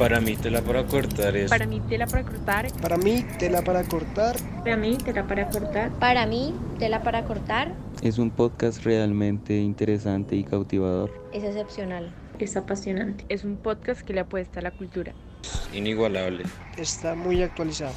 Para mí tela para cortar es... Para mí tela para cortar. Para mí tela para cortar. Para mí tela para cortar. Para mí tela para cortar. Es un podcast realmente interesante y cautivador. Es excepcional. Es apasionante. Es un podcast que le apuesta a la cultura. Inigualable. Está muy actualizado.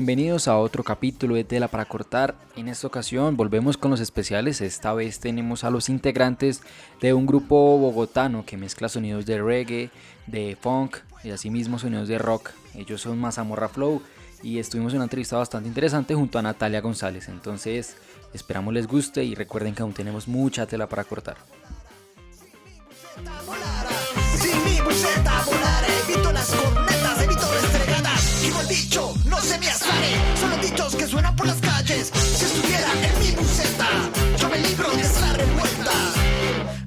Bienvenidos a otro capítulo de Tela para Cortar. En esta ocasión volvemos con los especiales. Esta vez tenemos a los integrantes de un grupo bogotano que mezcla sonidos de reggae, de funk y asimismo sonidos de rock. Ellos son Mazamorra Flow y estuvimos en una entrevista bastante interesante junto a Natalia González. Entonces esperamos les guste y recuerden que aún tenemos mucha tela para cortar. Dichos que suenan por las calles. Si estuviera en mi buceta, yo me libro de esa revuelta.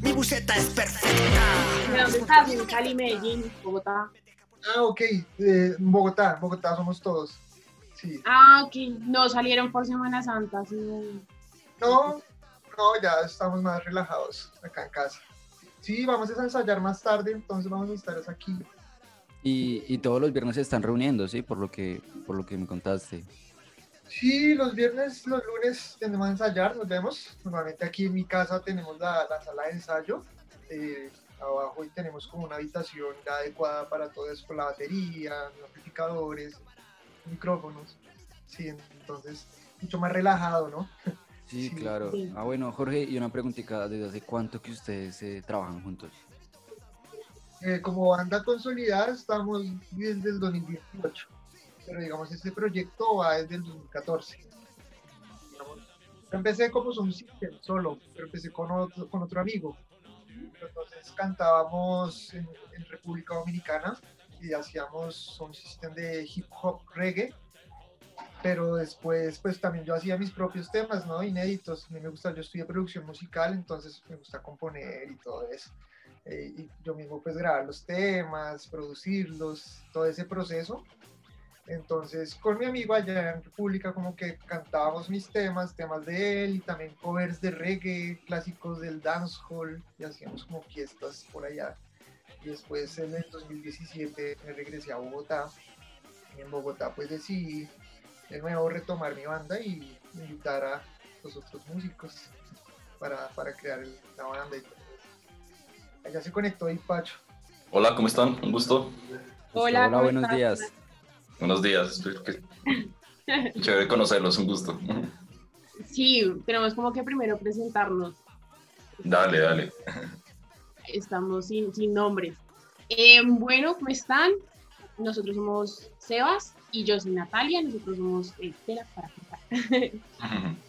Mi buceta es perfecta. ¿De dónde estás? En Cali, Medellín, Bogotá. Ah, ok. Eh, Bogotá, Bogotá somos todos. Sí. Ah, ok. No salieron por Semana Santa. sí. No, no, ya estamos más relajados acá en casa. Sí, vamos a ensayar más tarde, entonces vamos a estar aquí. Y, y todos los viernes se están reuniendo, ¿sí? Por lo que, por lo que me contaste. Sí, los viernes, los lunes tendemos a ensayar, nos vemos. Normalmente aquí en mi casa tenemos la, la sala de ensayo. eh, abajo y tenemos como una habitación ya adecuada para todo eso, con la batería, los amplificadores, micrófonos. Sí, entonces mucho más relajado, ¿no? Sí, Sí. claro. Ah, bueno, Jorge, y una preguntita, ¿desde hace cuánto que ustedes eh, trabajan juntos? Eh, como banda consolidada estamos desde el 2018, pero digamos este proyecto va desde el 2014. Digamos, yo empecé como system solo, pero empecé con otro, con otro amigo. Entonces cantábamos en, en República Dominicana y hacíamos un system de hip hop reggae. Pero después, pues también yo hacía mis propios temas, ¿no? Inéditos. A mí me gusta, yo estudié producción musical, entonces me gusta componer y todo eso eh, y yo mismo pues grabar los temas, producirlos, todo ese proceso. Entonces con mi amigo allá en República como que cantábamos mis temas, temas de él y también covers de reggae, clásicos del dancehall y hacíamos como fiestas por allá. Y después en el 2017 me regresé a Bogotá y en Bogotá pues decidí de nuevo retomar mi banda y invitar a los otros músicos para, para crear la banda. Allá se conectó y Pacho. Hola, ¿cómo están? Un gusto. Hola, ¿cómo buenos estás? días. Buenos días. Chévere conocerlos, un gusto. Sí, tenemos como que primero presentarnos. Dale, dale. Estamos sin, sin nombres. Eh, bueno, ¿cómo están? Nosotros somos Sebas y yo soy Natalia. Nosotros somos eh, Tela para Cortar.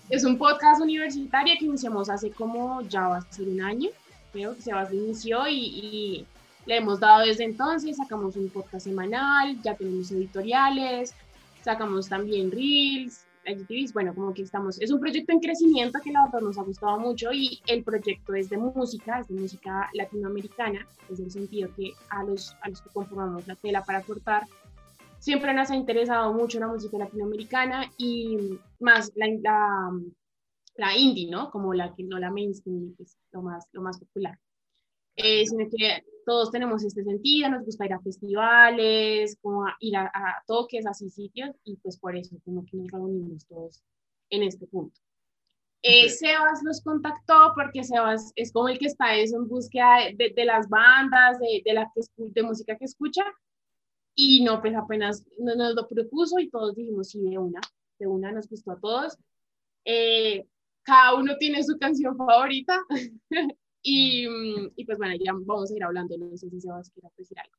Es un podcast universitario que iniciamos hace como ya va a ser un año. Creo que Sebas inició y, y le hemos dado desde entonces. Sacamos un podcast semanal, ya tenemos editoriales, sacamos también reels, IGTVs. Bueno, como que estamos. Es un proyecto en crecimiento que la verdad nos ha gustado mucho y el proyecto es de música, es de música latinoamericana, es el sentido que a los, a los que conformamos la tela para cortar siempre nos ha interesado mucho la música latinoamericana y más la, la, la indie, ¿no? Como la que no la mainstream, que es lo más, lo más popular. Eh, sino que todos tenemos este sentido, nos gusta ir a festivales, como a ir a, a toques, así sitios, y pues por eso como que nos reunimos todos en este punto. Eh, Ok. Sebas los contactó porque Sebas es como el que está eso en búsqueda de, de- de las bandas, de, de, la que escu- de música que escucha, y no, pues apenas nos, nos lo propuso y todos dijimos sí, de una, de una nos gustó a todos. Eh, cada uno tiene su canción favorita y, mm, y pues bueno, ya vamos a ir hablando, no sé si Sebas quiere decir algo.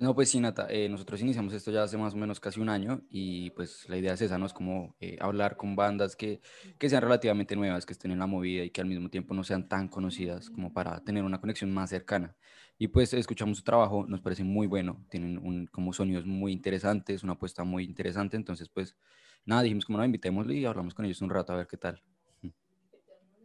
No, pues sí, Nata, eh, nosotros iniciamos esto ya hace más o menos casi un año y pues la idea es esa, ¿no? Es como eh, hablar con bandas que, que sean relativamente nuevas, que estén en la movida y que al mismo tiempo no sean tan conocidas como para tener una conexión más cercana. Y pues escuchamos su trabajo, nos parece muy bueno, tienen un, como sonidos muy interesantes, una apuesta muy interesante, entonces pues nada, dijimos como no, invitémosle y hablamos con ellos un rato a ver qué tal.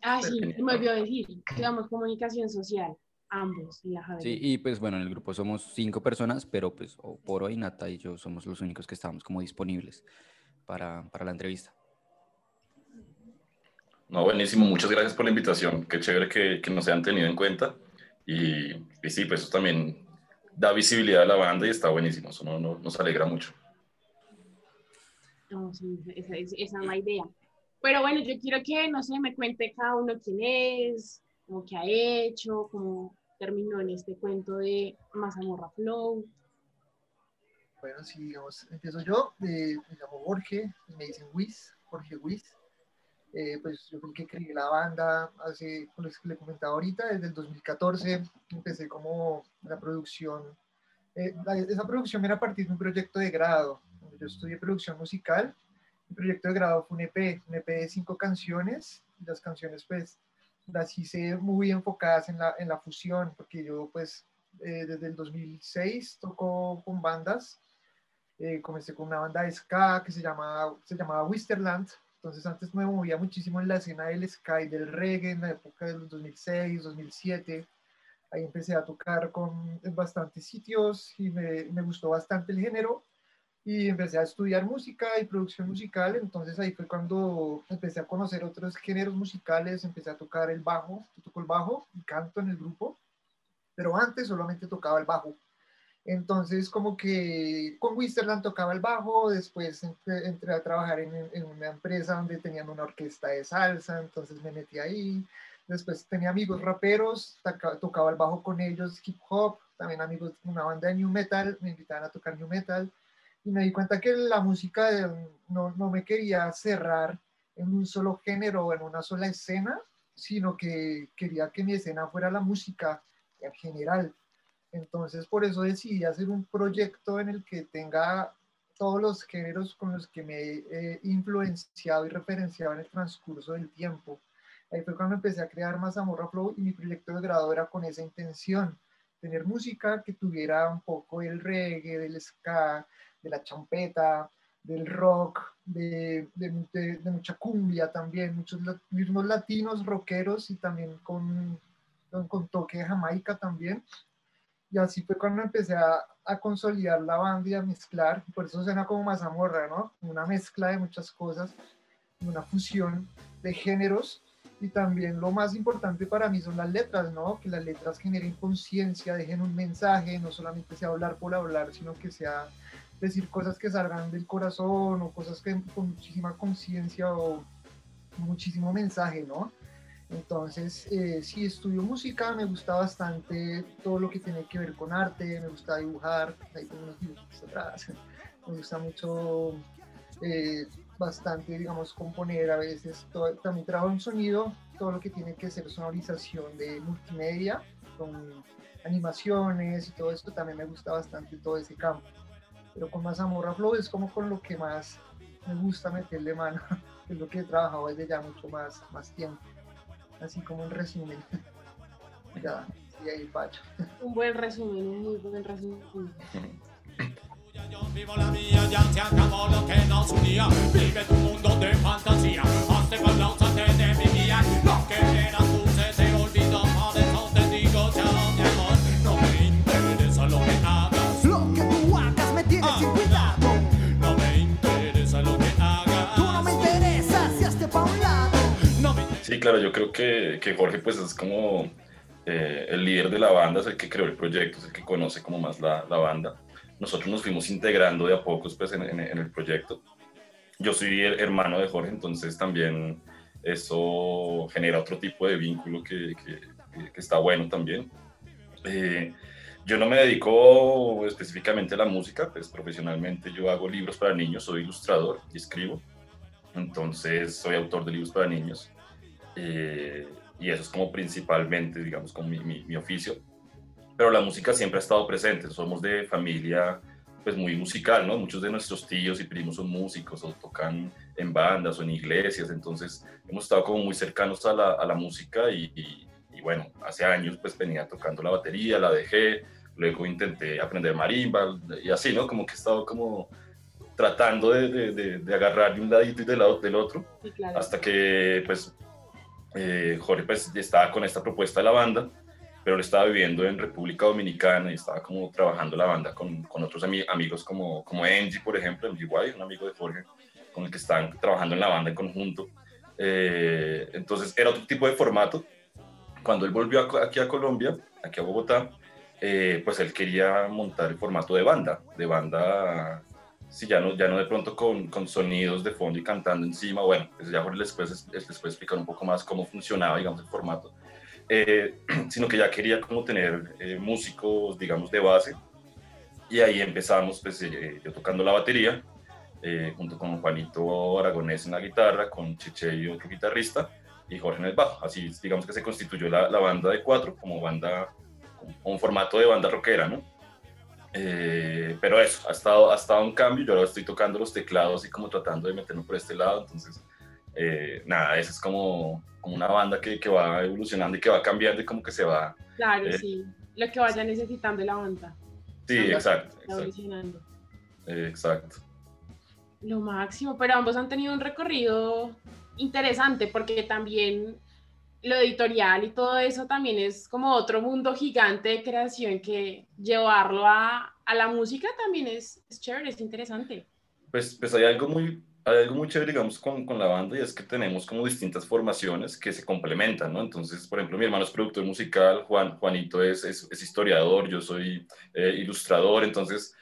Ah, sí, me olvidó decir, digamos comunicación social, ambos en la Javier. Sí, y pues bueno, en el grupo somos cinco personas, pero pues o- por hoy Nata y yo somos los únicos que estábamos como disponibles para, para la entrevista. No, buenísimo, muchas gracias por la invitación. Qué chévere que, que nos hayan tenido en cuenta. Y, y sí, pues eso también da visibilidad a la banda y está buenísimo. Eso no- no- nos alegra mucho. Esa, esa- es la idea. Pero bueno, yo quiero que, no sé, me cuente cada uno quién es, como qué ha hecho, cómo terminó en este cuento de Mazamorra Flow. Bueno, sí, digamos, empiezo yo. eh, me llamo Jorge, me dicen Wiz, Jorge Wiz. Eh, pues yo fui el que creé la banda hace, como les le comentaba ahorita, desde el 2014 empecé como la producción. eh, la- esa producción era a partir de un proyecto de grado. Yo estudié producción musical. Mi proyecto de grado fue un EP, un EP de cinco canciones. Las canciones, pues, las hice muy enfocadas en la, en la fusión, porque yo, pues, eh, desde el 2006 toco con bandas. Eh, comencé con una banda de ska que se llamaba, se llamaba Wisterland. Entonces antes me movía muchísimo en la escena del ska y del reggae en la época de los 2006, 2007. Ahí empecé a tocar con, en bastantes sitios y me, me gustó bastante el género y empecé a estudiar música y producción musical, entonces ahí fue cuando empecé a conocer otros géneros musicales, empecé a tocar el bajo, toco el bajo y canto en el grupo, pero antes solamente tocaba el bajo. Entonces como que con Wisterland tocaba el bajo, después entré, entré a trabajar en, en una empresa donde tenían una orquesta de salsa, entonces me metí ahí, después tenía amigos raperos, toca- tocaba el bajo con ellos, hip hop, también amigos una banda de new metal, me invitaban a tocar new metal, y me di cuenta que la música no, no me quería cerrar en un solo género o en una sola escena, sino que quería que mi escena fuera la música en general. Entonces, por eso decidí hacer un proyecto en el que tenga todos los géneros con los que me he influenciado y referenciado en el transcurso del tiempo. Ahí fue cuando empecé a crear Mazamorra Flow y mi proyecto de grado era con esa intención, tener música que tuviera un poco del reggae, del ska, de la champeta, del rock, de, mucha cumbia también, muchos ritmos latinos, rockeros y también con, con, con toque de Jamaica también. Y así fue cuando empecé a, a consolidar la banda y a mezclar, por eso suena como mazamorra, ¿no? Una mezcla de muchas cosas, una fusión de géneros y también lo más importante para mí son las letras, ¿no? Que las letras generen conciencia, dejen un mensaje, no solamente sea hablar por hablar, sino que sea decir cosas que salgan del corazón o cosas que con muchísima conciencia o muchísimo mensaje, ¿no? Entonces, eh, sí, estudio música, me gusta bastante todo lo que tiene que ver con arte, me gusta dibujar, ahí tengo unos dibujos atrás, me gusta mucho, eh, bastante, digamos, componer a veces, todo- también trabajo en sonido, todo lo que tiene que ser sonorización de multimedia, con animaciones y todo esto, también me gusta bastante todo ese campo. Pero con Mazamorra Flow es como con lo que más me gusta meterle mano, que es lo que he trabajado desde ya mucho más, más tiempo así como un resumen. ya, y ahí pacho. Un buen resumen, un muy buen resumen. Vivo la mía, ya se acabó lo que nos unía. Vive tu mundo de fantasía. Hazte con la de mi guía. Lo que eran claro, yo creo que, que Jorge pues es como eh, el líder de la banda, es el que creó el proyecto, es el que conoce como más la, la banda. Nosotros nos fuimos integrando de a pocos pues en, en- en el proyecto. Yo soy el hermano de Jorge, entonces también eso genera otro tipo de vínculo que, que- que- está bueno también. Eh, yo no me dedico específicamente a la música, pues profesionalmente yo hago libros para niños, soy ilustrador y escribo. Entonces soy autor de libros para niños. Eh, y eso es como principalmente, digamos, como mi, mi- mi oficio. pero la música siempre ha estado presente. Somos de familia pues muy musical, ¿no? Muchos de nuestros tíos y primos son músicos o tocan en bandas o en iglesias, entonces hemos estado como muy cercanos a la, a la música y, y, y, bueno, hace años pues venía tocando la batería, la dejé, luego intenté aprender marimba y así, ¿no? Como que he estado como tratando de, de, de, de agarrar de un ladito y del del otro, Sí, claro. hasta que pues eh, Jorge pues estaba con esta propuesta de la banda, pero él estaba viviendo en República Dominicana y estaba como trabajando la banda con, con otros ami- amigos como, como Angie, por ejemplo, White, un amigo de Jorge, con el que están trabajando en la banda en conjunto. Eh, entonces era otro tipo de formato. Cuando él volvió a- aquí a Colombia, aquí a Bogotá, eh, pues él quería montar el formato de banda, de banda, sí, ya no, ya no de pronto con, con sonidos de fondo y cantando encima, bueno, pues ya Jorge después les puede explicar un poco más cómo funcionaba, digamos, el formato, eh, sino que ya quería como tener eh, músicos, digamos, de base, y ahí empezamos, pues eh, yo tocando la batería, eh, junto con Juanito Aragonés en la guitarra, con Cheche y otro guitarrista, y Jorge en el bajo. Así, digamos que se constituyó la, la banda de cuatro, como banda, un formato de banda rockera, ¿no? Eh, pero eso, ha estado, ha estado un cambio, yo ahora estoy tocando los teclados y como tratando de meterme por este lado, entonces, eh, nada, esa es como, como una banda que, que va evolucionando y que va cambiando y como que se va... Claro, eh, sí. Lo que vaya necesitando la banda. Sí, exacto, exacto. Lo máximo, pero ambos han tenido un recorrido interesante porque también lo editorial y todo eso también es como otro mundo gigante de creación que llevarlo a, a la música también es, es chévere, es interesante. Pues, pues hay algo muy, hay algo muy chévere, digamos, con, con la banda y es que tenemos como distintas formaciones que se complementan, ¿no? Entonces, por ejemplo, mi hermano es productor musical, Juan, Juanito es, es, es historiador, yo soy eh, ilustrador, entonces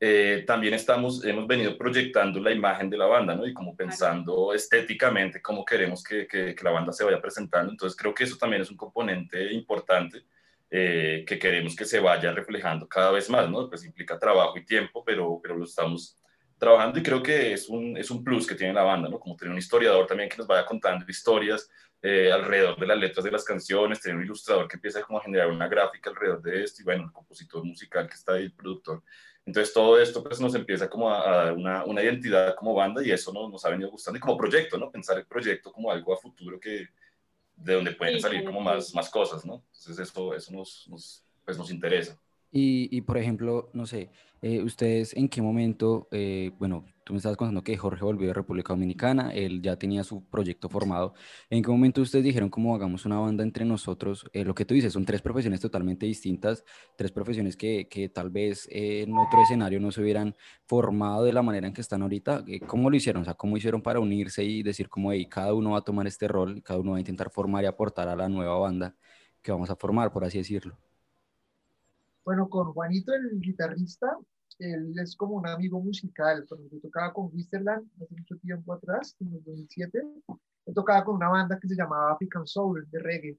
eh, también estamos, hemos venido proyectando la imagen de la banda, ¿no? Y como pensando estéticamente cómo queremos que, que, que la banda se vaya presentando, entonces creo que eso también es un componente importante eh, que queremos que se vaya reflejando cada vez más, ¿no? Pues implica trabajo y tiempo, pero, pero lo estamos trabajando y creo que es un, es un plus que tiene la banda, ¿no? Como tener un historiador también que nos vaya contando historias eh, alrededor de las letras de las canciones, tener un ilustrador que empieza como a generar una gráfica alrededor de esto y bueno, el compositor musical que está ahí, el productor. Entonces todo esto pues nos empieza como a, a dar una, una, identidad como banda y eso nos, nos, ha venido gustando y como proyecto, ¿no? Pensar el proyecto como algo a futuro que de donde pueden sí, salir como más, más cosas, ¿no? Entonces eso, eso nos, nos, pues nos interesa. Y, y, por ejemplo, no sé, eh, ustedes en qué momento, eh, bueno, tú me estabas contando que Jorge volvió de República Dominicana, él ya tenía su proyecto formado. ¿En qué momento ustedes dijeron cómo hagamos una banda entre nosotros? Eh, lo que tú dices, son tres profesiones totalmente distintas, tres profesiones que, que tal vez en otro escenario no se hubieran formado de la manera en que están ahorita. ¿Cómo lo hicieron? O sea, ¿cómo hicieron para unirse y decir como, hey, cada uno va a tomar este rol, cada uno va a intentar formar y aportar a la nueva banda que vamos a formar, por así decirlo? Bueno, con Juanito, el guitarrista, él es como un amigo musical. Cuando yo tocaba con Wisterland hace mucho tiempo atrás, en el 2007, él tocaba con una banda que se llamaba African Soul, de reggae.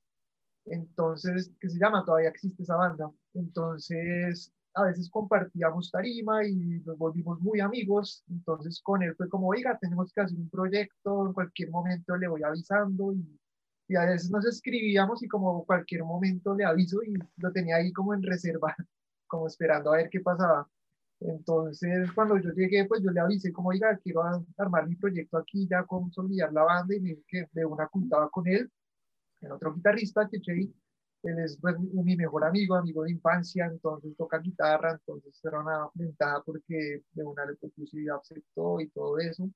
Entonces, que se llama, todavía existe esa banda. Entonces, a veces compartíamos tarima y nos volvimos muy amigos. Entonces, con él fue como, oiga, tenemos que hacer un proyecto, en cualquier momento le voy avisando y y a veces nos escribíamos y como cualquier momento le aviso y lo tenía ahí como en reserva, como esperando a ver qué pasaba. Entonces, cuando yo llegué, pues yo le avisé como, oiga, quiero armar mi proyecto aquí, ya consolidar la banda y me que de una juntaba con él, el otro guitarrista, Chechei, él es pues, mi mejor amigo, amigo de infancia, entonces toca guitarra, entonces era una ventaja porque de una le propuse y aceptó y todo eso.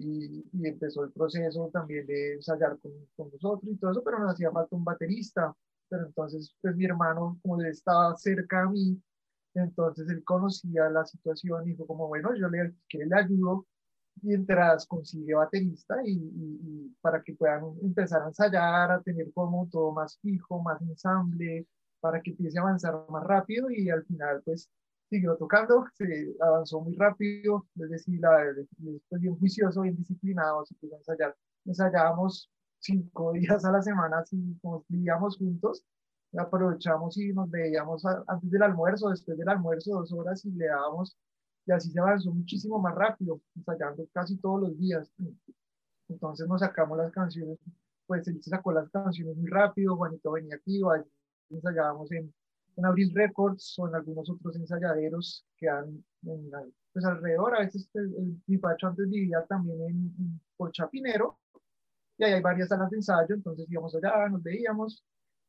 Y, y, empezó el proceso también de ensayar con, con, nosotros y todo eso, pero nos hacía falta un baterista. Pero entonces, pues mi hermano, como estaba cerca a mí, entonces él conocía la situación y dijo como, bueno, yo le, que le ayudo mientras consigue baterista y, y, y, para que puedan empezar a ensayar, a tener como todo más fijo, más ensamble, para que empiece a avanzar más rápido y al final pues siguió tocando, se avanzó muy rápido, es decir, la, bien juicioso, bien disciplinado, se pudo ensayar. Ensayábamos cinco días a la semana, así como vivíamos juntos, aprovechamos y nos veíamos a, antes del almuerzo, después del almuerzo, dos horas y le dábamos, y así se avanzó muchísimo más rápido, ensayando casi todos los días. Entonces nos sacamos las canciones, pues él sacó las canciones muy rápido, Juanito venía aquí, ensayábamos en en Abril Records o en algunos otros ensayaderos que han en pues alrededor. A veces el, el Pipacho antes vivía también en, en por Chapinero y ahí hay varias salas de ensayo, entonces íbamos allá, nos veíamos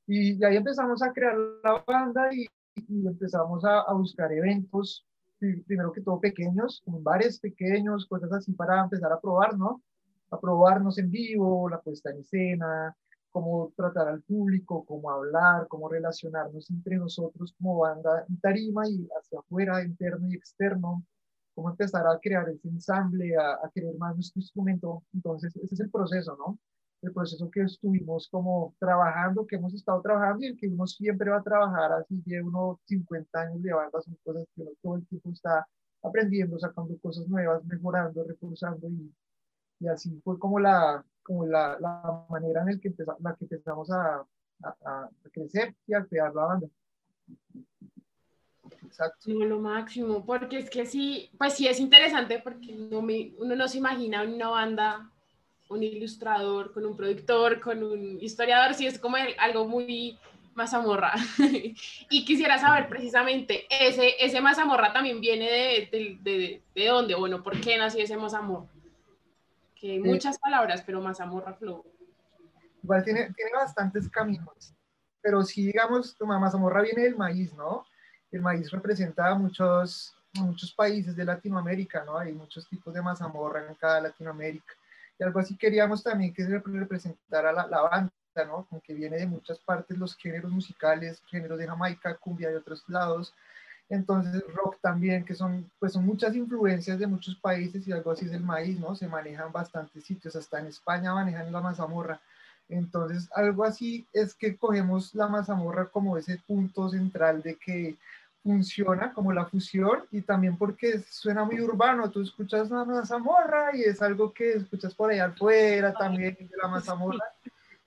y, y ahí empezamos a crear la banda y, y empezamos a, a buscar eventos, pri- primero que todo pequeños, como bares pequeños, cosas así para empezar a probar, ¿no? A probarnos en vivo, la puesta en escena, cómo tratar al público, cómo hablar, cómo relacionarnos entre nosotros como banda en tarima y hacia afuera, interno y externo, cómo empezar a crear ese ensamble, a, a querer más nuestro instrumento. Entonces, ese es el proceso, ¿no? El proceso que estuvimos como trabajando, que hemos estado trabajando y el que uno siempre va a trabajar, así lleva uno 50 años de banda, son cosas que uno todo el tiempo está aprendiendo, sacando cosas nuevas, mejorando, reforzando y, y así fue como la, como la, la manera en el que empezamos, la que empezamos a, a, a crecer y a crear la banda. Exacto. No, lo máximo, porque es que sí, pues sí es interesante porque no me- uno no se imagina una banda, un ilustrador, con un productor, con un historiador, sí es como el- algo muy mazamorra. y quisiera saber precisamente, ese, ese mazamorra también viene de, de, de, de dónde, bueno, ¿por qué nació ese mazamorra? Que hay muchas palabras, pero mazamorra flow. Igual tiene, tiene bastantes caminos, pero si digamos, tu mazamorra viene del maíz, ¿no? El maíz representa a muchos, muchos países de Latinoamérica, ¿no? Hay muchos tipos de mazamorra en cada Latinoamérica. Y algo así queríamos también que se representara la, la banda, ¿no? Como que viene de muchas partes los géneros musicales, géneros de Jamaica, cumbia de otros lados. Entonces rock también, que son, pues son muchas influencias de muchos países y algo así es el maíz, ¿no? Se manejan bastantes sitios, hasta en España manejan la mazamorra. Entonces, algo así es que cogemos la mazamorra como ese punto central de que funciona como la fusión y también porque suena muy urbano. Tú escuchas una mazamorra y es algo que escuchas por allá afuera también de la mazamorra.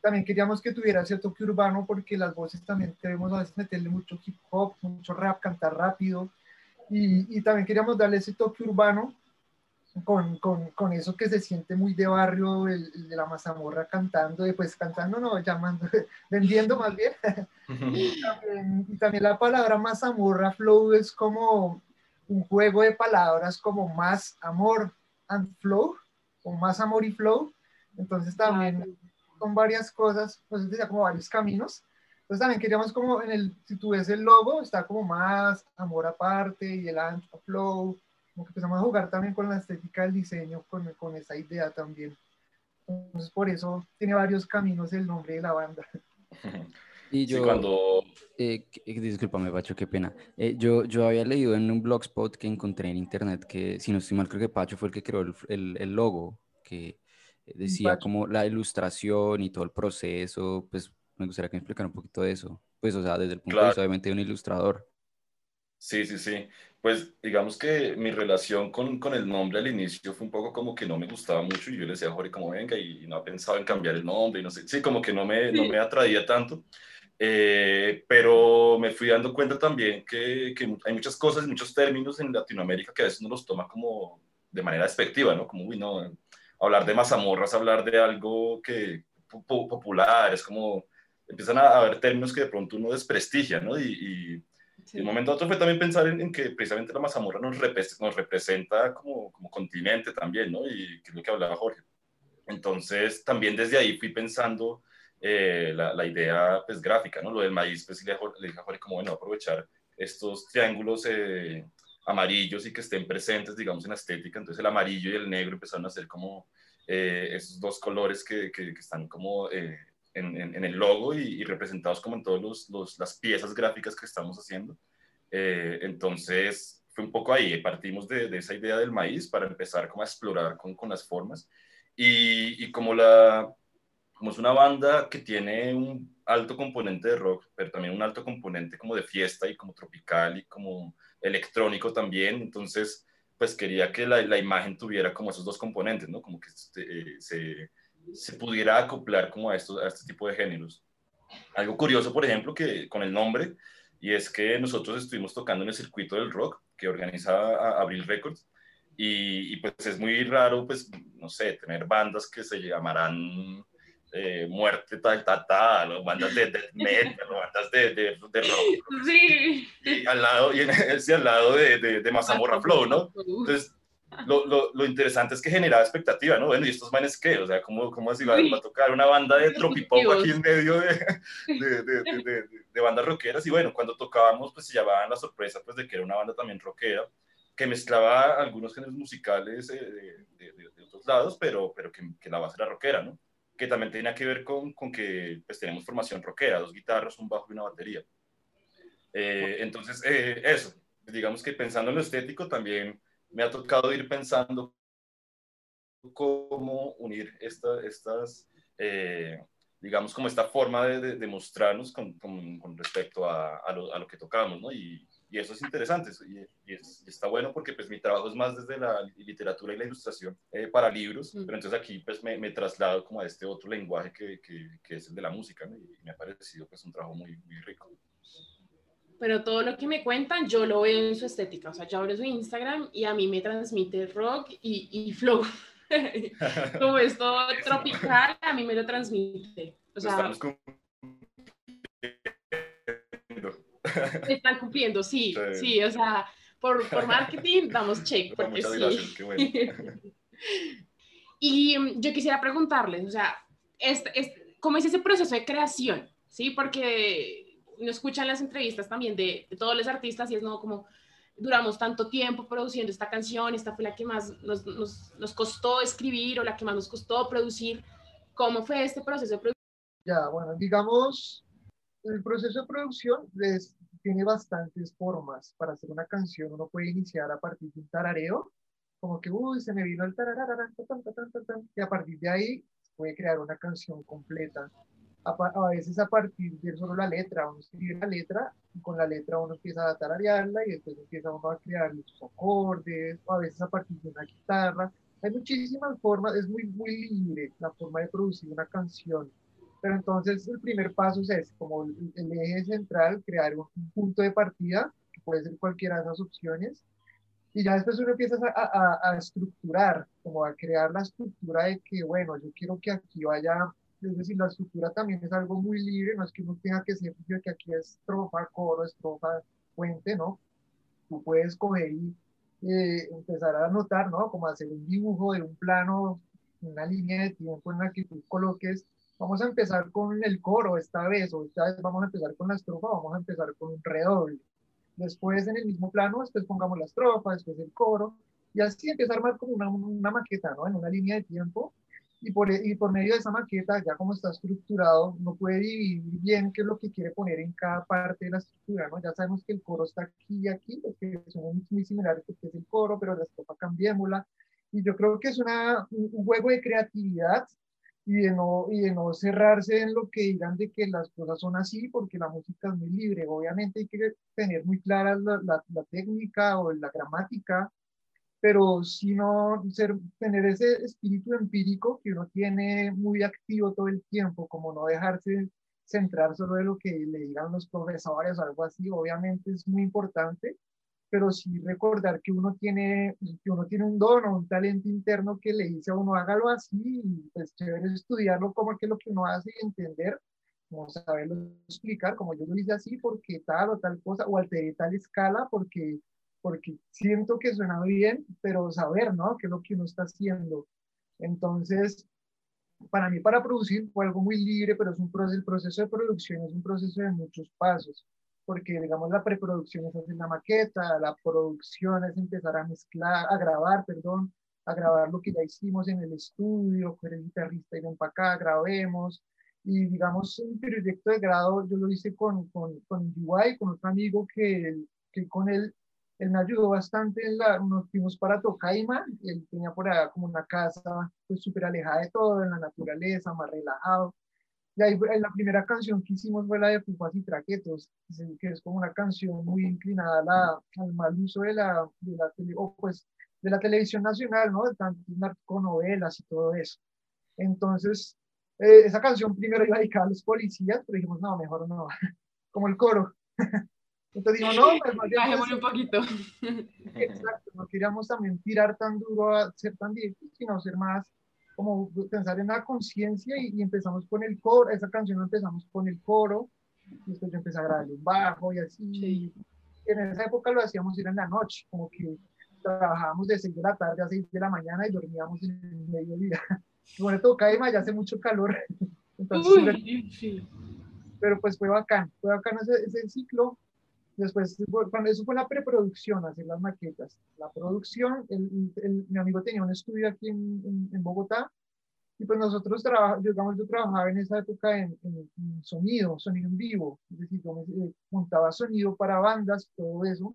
También queríamos que tuviera ese toque urbano porque las voces también queremos a veces meterle mucho hip hop, mucho rap, cantar rápido. Y, y también queríamos darle ese toque urbano con, con, con, eso que se siente muy de barrio, el, el de la mazamorra cantando, pues cantando no, llamando, vendiendo más bien. y, también, y, también, la palabra mazamorra flow es como un juego de palabras como más amor and flow, o más amor y flow. Entonces también son varias cosas, pues decía como varios caminos. Entonces también queríamos como en el, si tú ves el logo, está como más amor aparte y el ancho flow, como que empezamos a jugar también con la estética del diseño, con, con esa idea también. Entonces, por eso tiene varios caminos el nombre de la banda. Y yo, sí, cuando... eh, discúlpame, Pacho, qué pena. Eh, yo, yo había leído en un blogspot que encontré en internet que, si no estoy mal, creo que Pacho fue el que creó el, el, el logo, que decía como la ilustración y todo el proceso, pues me gustaría que me explicara un poquito de eso. Pues, o sea, desde el punto claro. de vista, obviamente, de un ilustrador. Sí, sí, sí. Pues digamos que mi relación con, con, el nombre al inicio fue un poco como que no me gustaba mucho y yo le decía a Jorge como venga y, no ha pensado en cambiar el nombre y no sé, sí, como que no me, sí. no me atraía tanto. Eh, pero me fui dando cuenta también que, que, hay muchas cosas, muchos términos en Latinoamérica que a veces uno los toma como de manera despectiva, ¿no? Como, uy, no, hablar de mazamorras, hablar de algo que popular, es como, empiezan a haber términos que de pronto uno desprestigia, ¿no? Y, y Sí. un momento a otro fue también pensar en, en que precisamente la mazamorra nos, nos representa como, como, continente también, ¿no? Y que es lo que hablaba Jorge. Entonces, también desde ahí fui pensando eh, la, la, idea pues, gráfica, ¿no? Lo del maíz, pues le, le dije a Jorge como, bueno, aprovechar estos triángulos eh, amarillos y que estén presentes, digamos, en la estética. Entonces, el amarillo y el negro empezaron a ser como eh, esos dos colores que, que, que están como eh, en, en, en, el logo y, y, representados como en todas las piezas gráficas que estamos haciendo. Eh, entonces, fue un poco ahí, partimos de, de, esa idea del maíz para empezar como a explorar con, con las formas. Y, y, como, la, como es una banda que tiene un alto componente de rock, pero también un alto componente como de fiesta y como tropical y como electrónico también, entonces, pues quería que la, la imagen tuviera como esos dos componentes, ¿no? Como que este, se se pudiera acoplar como a, estos, a este tipo de géneros. Algo curioso, por ejemplo, que con el nombre, y es que nosotros estuvimos tocando en el circuito del rock que organiza Abril Records, y, y, pues es muy raro, pues, no sé, tener bandas que se llamarán eh, muerte tal, tal, tal, o bandas de death metal, o bandas de, de, de rock. Sí. Y al lado, y en ese al lado de, de, de Mazamorra Flow, ¿no? Entonces, lo, lo, lo, interesante es que generaba expectativa, ¿no? Bueno, ¿y estos manes qué? O sea, ¿cómo, cómo así va, va a tocar una banda de tropipop aquí en medio de, de, de, de, bandas rockeras? Y bueno, cuando tocábamos, pues se llevaban la sorpresa, pues, de que era una banda también rockera, que mezclaba algunos géneros musicales eh, de, otros lados, pero, pero que, que, la base era rockera, ¿no? Que también tenía que ver con, con que, pues, tenemos formación rockera, dos guitarras, un bajo y una batería. Eh, entonces, eh, eso, digamos que pensando en lo estético también me ha tocado ir pensando cómo unir esta, estas, eh, digamos, como esta forma de, de, mostrarnos con, con, con respecto a, a, lo, a, lo, que tocamos, ¿no? Y, y eso es interesante y, y, es, y, está bueno porque pues mi trabajo es más desde la literatura y la ilustración eh, para libros, mm. pero entonces aquí pues me, me, traslado como a este otro lenguaje que, que, que es el de la música, ¿no? Y me ha parecido pues un trabajo muy, muy rico pero todo lo que me cuentan yo lo veo en su estética. O sea, yo abro su Instagram y a mí me transmite rock y, y flow. Como esto tropical, a mí me lo transmite. O sea, estamos están cumpliendo, sí, sí, sí, o sea, por, por marketing damos check, porque Muchas sí. Gracias, qué bueno. y mm, yo quisiera preguntarles, o sea, este, este, ¿cómo es ese proceso de creación? Sí, porque uno escucha en las entrevistas también de, de, todos los artistas y es no como duramos tanto tiempo produciendo esta canción, esta fue la que más nos, nos, nos costó escribir o la que más nos costó producir. ¿Cómo fue este proceso de producción? Ya, bueno, digamos, el proceso de producción es, tiene bastantes formas. Para hacer una canción uno puede iniciar a partir de un tarareo, como que, uy, se me vino el tararara, y a partir de ahí puede crear una canción completa a, a, veces a partir de solo la letra, uno escribe la letra y con la letra uno empieza a tararearla y después empieza uno a crear sus acordes, o a veces a partir de una guitarra. Hay muchísimas formas, es muy, muy libre la forma de producir una canción. Pero entonces el primer paso es como el, eje central, crear un, un, punto de partida, que puede ser cualquiera de esas opciones, y ya después uno empieza a, a, a estructurar, como a crear la estructura de que, bueno, yo quiero que aquí vaya es decir, la estructura también es algo muy libre, no es que uno tenga que ser que aquí es estrofa, coro, estrofa, puente, ¿no? Tú puedes coger y eh, empezar a anotar, ¿no? Como hacer un dibujo de un plano, una línea de tiempo en la que tú coloques. Vamos a empezar con el coro esta vez, o esta vez vamos a empezar con la estrofa, vamos a empezar con un redoble. Después en el mismo plano, después pongamos la estrofa, después el coro, y así empezar más como una, una maqueta, ¿no? En una línea de tiempo y por, y por medio de esa maqueta, ya como está estructurado, uno puede dividir bien qué es lo que quiere poner en cada parte de la estructura, ¿no? Ya sabemos que el coro está aquí y aquí, porque son muy, muy similares porque es el coro, pero la estrofa cambiémosla. Y yo creo que es una, un juego de creatividad y de, no, y de no cerrarse en lo que digan de que las cosas son así, porque la música es muy libre. Obviamente hay que tener muy clara la, la, la técnica o la gramática, pero sino ser, tener ese espíritu empírico que uno tiene muy activo todo el tiempo, como no dejarse centrar solo de lo que le digan los profesores o algo así, obviamente es muy importante, pero sí recordar que uno tiene, que uno tiene un don o un talento interno que le dice a uno hágalo así, y pues chévere estudiarlo como que lo que uno hace y entender, como saberlo explicar, como yo lo hice así porque tal o tal cosa, o alteré tal escala porque porque siento que suena bien, pero saber, ¿no? ¿Qué es lo que uno está haciendo? Entonces, para mí, para producir fue algo muy libre, pero es un proceso, el proceso de producción es un proceso de muchos pasos, porque, digamos, la preproducción es hacer la maqueta, la producción es empezar a mezclar, a grabar, perdón, a grabar lo que ya hicimos en el estudio, con el guitarrista y ven para acá, grabemos, y digamos, un proyecto de grado yo lo hice con, con, con UI, con otro amigo que, que con él él me ayudó bastante, en la, nos fuimos para Tocaima, él tenía por allá como una casa pues súper alejada de todo, en la naturaleza, más relajado. Y ahí la primera canción que hicimos fue la de Pufas y Traquetos, que es como una canción muy inclinada a la, al mal uso de la, de la, tele, o pues, de la televisión nacional, ¿no? De tantas narconovelas y todo eso. Entonces, eh, esa canción primero iba dedicada a los policías, pero dijimos, no, mejor no, como el coro. Entonces digo, no, pues más bien, un poquito. Exacto, no queríamos también tirar tan duro a ser tan directos, sino ser más, como pensar en la conciencia y, y empezamos con el coro, esa canción empezamos con el coro, y después yo empecé a grabar el bajo y así. En esa época lo hacíamos ir en la noche, como que trabajábamos de 6 de la tarde a 6 de la mañana y dormíamos en el mediodía. Bueno, Tocaima ya hace mucho calor, entonces, pero pues fue bacán, fue bacán ese, ese ciclo. Después, cuando eso fue la preproducción, hacer las maquetas. La producción, el, el, mi amigo tenía un estudio aquí en, en, en Bogotá y pues nosotros trabajamos, digamos, yo trabajaba en esa época en, en, en, sonido, sonido en vivo, es decir, yo me, eh, montaba sonido para bandas, todo eso,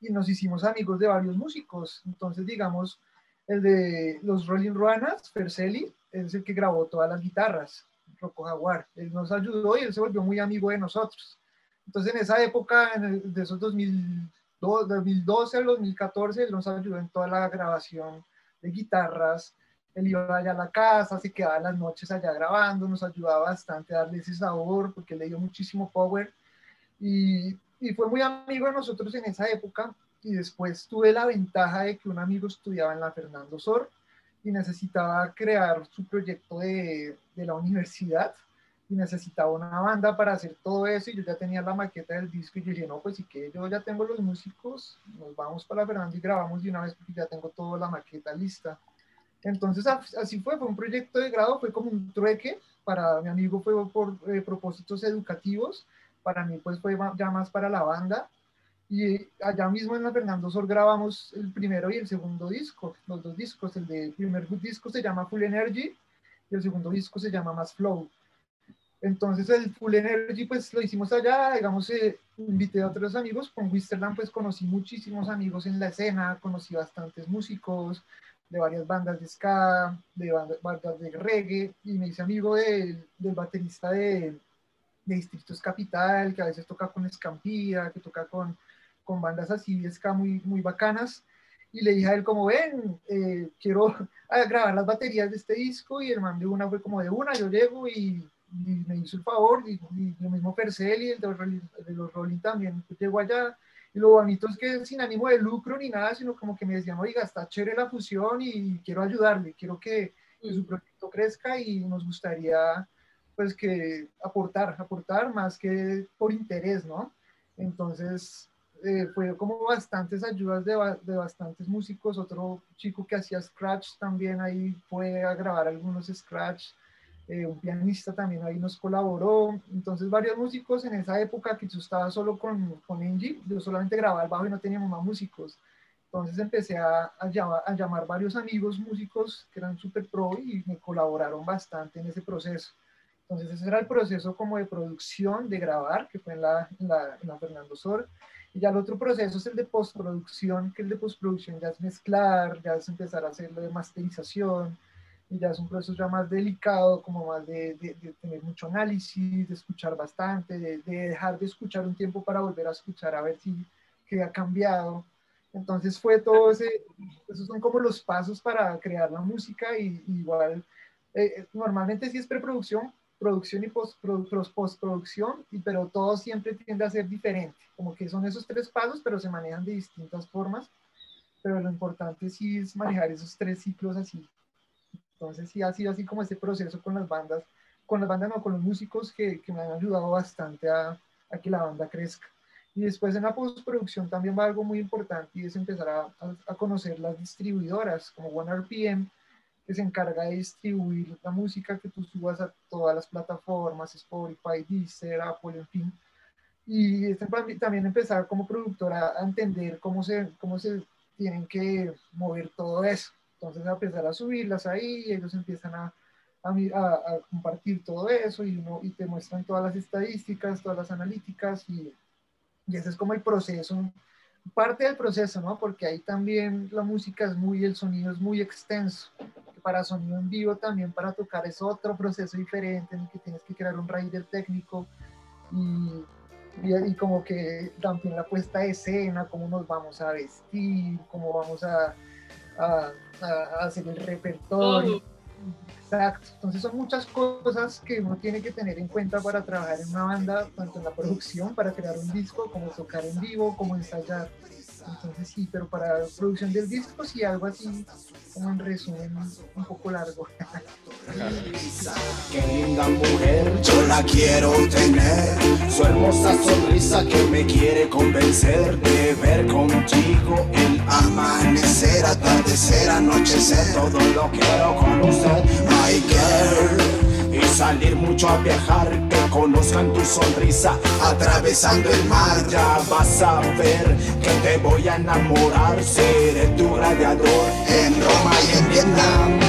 y nos hicimos amigos de varios músicos. Entonces, digamos, el de los Rolling Ruanas, Ferceli, es el que grabó todas las guitarras, Rocco Jaguar. Él nos ayudó y él se volvió muy amigo de nosotros. Entonces, en esa época, en el, de esos 2002, 2012 al 2014, él nos ayudó en toda la grabación de guitarras. Él iba allá a la casa, se quedaba las noches allá grabando, nos ayudaba bastante a darle ese sabor, porque le dio muchísimo power. Y, y fue muy amigo de nosotros en esa época. Y después tuve la ventaja de que un amigo estudiaba en la Fernando Sor y necesitaba crear su proyecto de, de la universidad y necesitaba una banda para hacer todo eso y yo ya tenía la maqueta del disco y yo dije, no, pues sí que yo ya tengo los músicos, nos vamos para Fernando y grabamos de una vez porque ya tengo toda la maqueta lista. Entonces así fue, fue un proyecto de grado, fue como un trueque, para mi amigo fue por eh, propósitos educativos, para mí pues fue ya más para la banda y allá mismo en la Fernando Sol grabamos el primero y el segundo disco, los dos discos, el del primer disco se llama Full Energy y el segundo disco se llama Más Flow. Entonces el Full Energy pues lo hicimos allá, digamos, eh, invité a otros amigos, con Wisterland pues conocí muchísimos amigos en la escena, conocí bastantes músicos de varias bandas de ska, de bandas, de reggae, y me hice amigo de, del baterista de, de Distritos Capital, que a veces toca con Escampía, que toca con, con bandas así de ska muy, muy bacanas, y le dije a él como, ven, eh, quiero grabar las baterías de este disco, y el man de una fue como de una, yo llego y y me hizo el favor, y, y lo mismo Percel y el de, los, de los Rolling también, llegó allá, y lo bonito es que sin ánimo de lucro ni nada, sino como que me decían, oiga, está chévere la fusión y quiero ayudarle, quiero que, que su proyecto crezca y nos gustaría pues que aportar, aportar más que por interés, ¿no? Entonces, eh, fue como bastantes ayudas de, de, bastantes músicos, otro chico que hacía scratch también ahí fue a grabar algunos scratch, eh, un pianista también ahí nos colaboró, entonces varios músicos en esa época que yo estaba solo con, con Angie, yo solamente grababa el bajo y no teníamos más músicos, entonces empecé a, a, llamar, a llamar varios amigos músicos que eran súper pro y me colaboraron bastante en ese proceso. Entonces ese era el proceso como de producción, de grabar, que fue en la, en la, en la Fernando Sor. Y ya el otro proceso es el de postproducción, que el de postproducción ya es mezclar, ya es empezar a hacerlo de masterización, y ya es un proceso ya más delicado, como más de, de, de tener mucho análisis, de escuchar bastante, de, de, dejar de escuchar un tiempo para volver a escuchar a ver si qué ha cambiado. Entonces fue todo ese, esos son como los pasos para crear la música y, y igual, eh, normalmente sí es preproducción, producción y postproducción, y, pero todo siempre tiende a ser diferente, como que son esos tres pasos, pero se manejan de distintas formas, pero lo importante sí es manejar esos tres ciclos así entonces sí ha sido así como este proceso con las bandas, con las bandas no, con los músicos que, que me han ayudado bastante a, a, que la banda crezca. Y después en la postproducción también va algo muy importante y es empezar a, a, a conocer las distribuidoras como OneRPM, que se encarga de distribuir la música que tú subas a todas las plataformas, Spotify, Deezer, Apple, en fin. Y también empezar como productora a entender cómo se, cómo se tienen que mover todo eso. Entonces a empezar a subirlas ahí, y ellos empiezan a, a, a, compartir todo eso y, uno, y te muestran todas las estadísticas, todas las analíticas y, y ese es como el proceso, parte del proceso, ¿no? Porque ahí también la música es muy, el sonido es muy extenso. Para sonido en vivo también para tocar es otro proceso diferente en el que tienes que crear un rider técnico y, y, y, como que también la puesta de escena, cómo nos vamos a vestir, cómo vamos a, a, a hacer el repertorio. Exacto. Entonces son muchas cosas que uno tiene que tener en cuenta para trabajar en una banda, tanto en la producción, para crear un disco, como tocar en vivo, como ensayar. Entonces sí, pero para producción del disco sí algo así, como en resumen, un poco largo. Qué linda mujer, yo la quiero tener. Su hermosa sonrisa que me quiere convencer de ver contigo el amanecer, atardecer, anochecer. Todo lo quiero conocer, my girl. Y salir mucho a viajar, que conozcan tu sonrisa atravesando el mar. Ya vas a ver que te voy a enamorar. Seré tu gladiador en Roma y en Vietnam.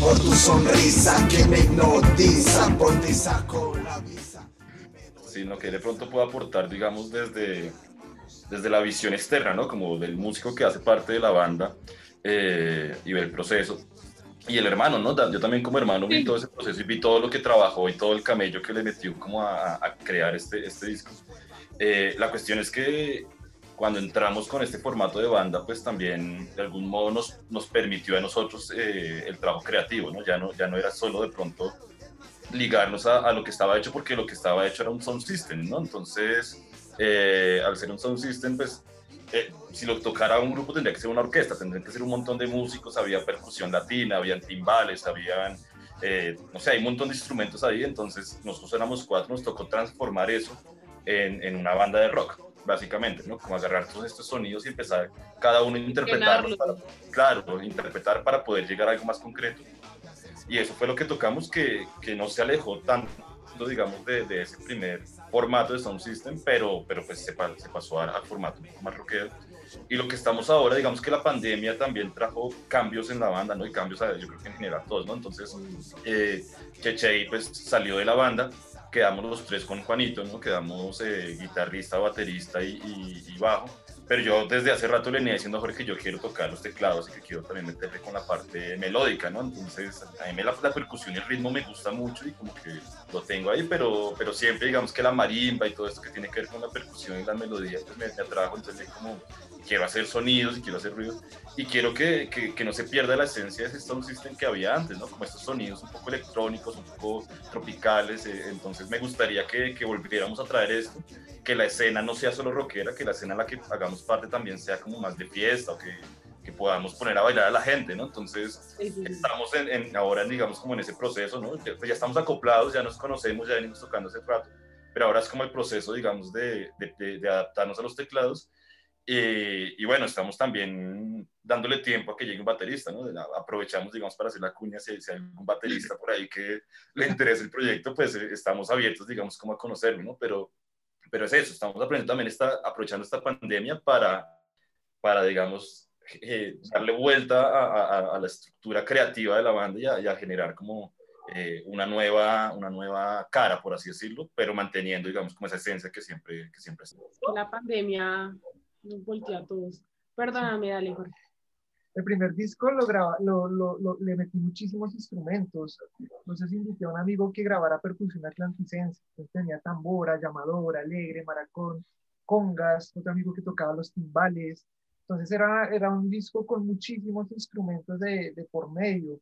Por tu sonrisa que me hipnotiza, por ti saco la visa. sino que de pronto puedo aportar, digamos, desde, desde la visión externa, ¿no? Como del músico que hace parte de la banda eh, y del proceso. Y el hermano, ¿no? Yo también como hermano vi todo ese proceso y vi todo lo que trabajó y todo el camello que le metió como a, a crear este, este disco. Eh, la cuestión es que cuando entramos con este formato de banda, pues también de algún modo nos, nos permitió a nosotros eh, el trabajo creativo, ¿no? Ya, ¿no? ya no era solo de pronto ligarnos a, a, lo que estaba hecho, porque lo que estaba hecho era un sound system, ¿no? Entonces, eh, al ser un sound system, pues eh, si lo tocara un grupo tendría que ser una orquesta, tendrían que ser un montón de músicos, había percusión latina, habían timbales, habían, eh, no sé, hay un montón de instrumentos ahí, entonces nosotros éramos cuatro, nos tocó transformar eso en, en una banda de rock básicamente, ¿no? Como agarrar todos estos sonidos y empezar cada uno a interpretarlos, para, claro, interpretar para poder llegar a algo más concreto. Y eso fue lo que tocamos, que, que no se alejó tanto, digamos, de, de, ese primer formato de Sound System, pero, pero pues se, se pasó al formato un poco más rockero. Y lo que estamos ahora, digamos que la pandemia también trajo cambios en la banda, ¿no? Y cambios, yo creo que en general todos, ¿no? Entonces, eh, Chechei pues salió de la banda, quedamos los tres con Juanito, ¿no? Quedamos eh, guitarrista, baterista y, y, y, bajo. Pero yo desde hace rato le venía diciendo a Jorge que yo quiero tocar los teclados y que quiero también meterle con la parte melódica, ¿no? Entonces, a mí la, la percusión y el ritmo me gusta mucho y como que lo tengo ahí, pero, pero siempre digamos que la marimba y todo esto que tiene que ver con la percusión y la melodía, pues me, me atrajo, entonces como quiero hacer sonidos y quiero hacer ruidos y quiero que, que, que, no se pierda la esencia de ese sound system que había antes, ¿no? Como estos sonidos un poco electrónicos, un poco tropicales, eh, entonces me gustaría que, que, volviéramos a traer esto, que la escena no sea solo rockera, que la escena a la que hagamos parte también sea como más de fiesta o que, que podamos poner a bailar a la gente, ¿no? Entonces estamos en, en ahora, digamos, como en ese proceso, ¿no? Ya, pues ya, estamos acoplados, ya nos conocemos, ya venimos tocando hace rato, pero ahora es como el proceso, digamos, de, de, de, de adaptarnos a los teclados eh, y bueno, estamos también dándole tiempo a que llegue un baterista, ¿no? Aprovechamos, digamos, para hacer la cuña, si, si hay algún baterista por ahí que le interese el proyecto, pues eh, estamos abiertos, digamos, como a conocerlo, ¿no? Pero, pero es eso, estamos aprendiendo también, esta, aprovechando esta pandemia para, para digamos, eh, darle vuelta a, a, a, la estructura creativa de la banda y a, y a generar como eh, una, nueva, una nueva cara, por así decirlo, pero manteniendo, digamos, como esa esencia que siempre, que siempre está. La pandemia nos volteó a todos. Perdóname, dale, Jorge. El primer disco lo graba, lo, lo, lo, le metí muchísimos instrumentos. Entonces invité a un amigo que grabara percusión atlanticense. Entonces tenía tambora, llamadora, alegre, maracón, congas, otro amigo que tocaba los timbales. Entonces era, era un disco con muchísimos instrumentos de, de por medio.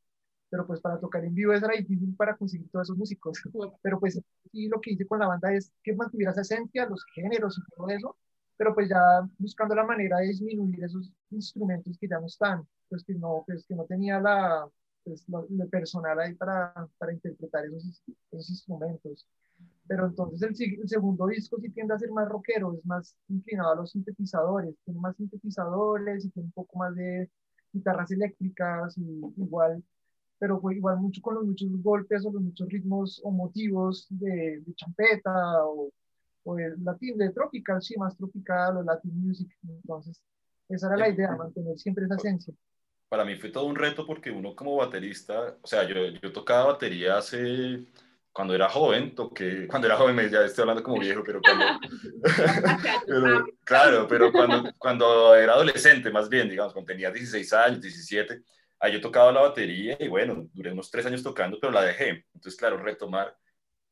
Pero pues para tocar en vivo era difícil para conseguir todos esos músicos. Pero pues y lo que hice con la banda es que mantuviera esa esencia, los géneros y todo eso, pero pues ya buscando la manera de disminuir esos instrumentos que ya no están, pues que no, pues que no tenía la, pues, lo, personal ahí para, para interpretar esos, esos instrumentos. Pero entonces el, el, segundo disco sí tiende a ser más rockero, es más inclinado a los sintetizadores, tiene más sintetizadores y tiene un poco más de guitarras eléctricas, y igual, pero fue igual mucho con los muchos golpes o los muchos ritmos o motivos de, de champeta o o el latín de tropical, sí, más tropical o latin music. Entonces, esa era la idea, mantener siempre esa esencia. Para mí fue todo un reto porque uno como baterista, o sea, yo, yo tocaba batería hace, cuando era joven, toqué, cuando era joven, ya estoy hablando como viejo, pero cuando, pero, claro, pero cuando, cuando era adolescente, más bien, digamos, cuando tenía 16 años, 17, ahí yo tocaba la batería y bueno, duré unos tres años tocando, pero la dejé. Entonces, claro, retomar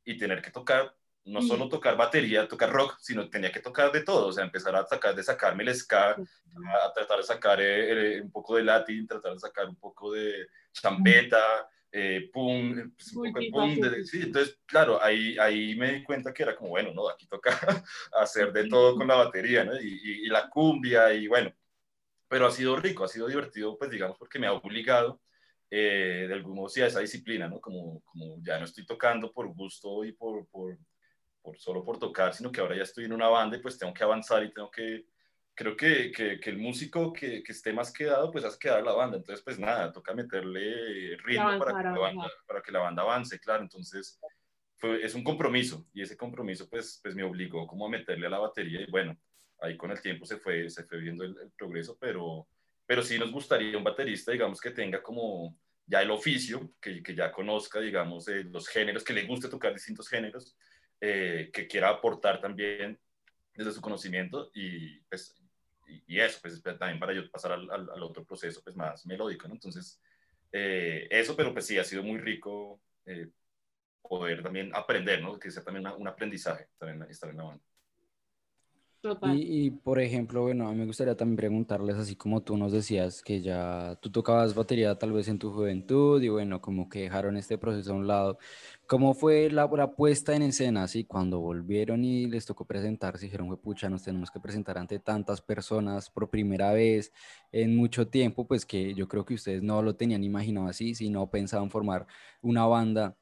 y tener que tocar no solo tocar batería, tocar rock, sino tenía que tocar de todo, o sea, empezar a sacar, de sacarme el ska, a tratar de sacar eh, un poco de latín, tratar de sacar un poco de champeta, eh, pum, pues, un poco de pum, de, sí, entonces, claro, ahí, ahí me di cuenta que era como, bueno, no, aquí toca hacer de todo con la batería, ¿no? Y, y, y la cumbia, y bueno, pero ha sido rico, ha sido divertido, pues digamos, porque me ha obligado eh, de algún modo sí, a esa disciplina, ¿no? Como, como ya no estoy tocando por gusto y por, por, por, solo por tocar, sino que ahora ya estoy en una banda y pues tengo que avanzar y tengo que, creo que, que, que el músico que, que, esté más quedado, pues hace quedar la banda. Entonces, pues nada, toca meterle ritmo para, que la banda, para que la banda avance, claro. Entonces, fue, es un compromiso y ese compromiso pues, pues me obligó como a meterle a la batería y bueno, ahí con el tiempo se fue, se fue viendo el, el progreso, pero, pero sí nos gustaría un baterista, digamos, que tenga como ya el oficio, que, que ya conozca, digamos, eh, los géneros, que le guste tocar distintos géneros, eh, que quiera aportar también desde su conocimiento y, pues, y, eso, pues también para yo pasar al, al, otro proceso pues más melódico, ¿no? Entonces, eh, eso, pero pues sí, ha sido muy rico poder también aprender, ¿no? Que sea también un aprendizaje también estar en la banda. Y, y, por ejemplo, bueno, a mí me gustaría también preguntarles, así como tú nos decías que ya tú tocabas batería tal vez en tu juventud y bueno, como que dejaron este proceso a un lado. ¿Cómo fue la, la puesta en escena? Así cuando volvieron y les tocó presentarse, dijeron, pucha, nos tenemos que presentar ante tantas personas por primera vez en mucho tiempo, pues que yo creo que ustedes no lo tenían imaginado así, sino pensaban formar una banda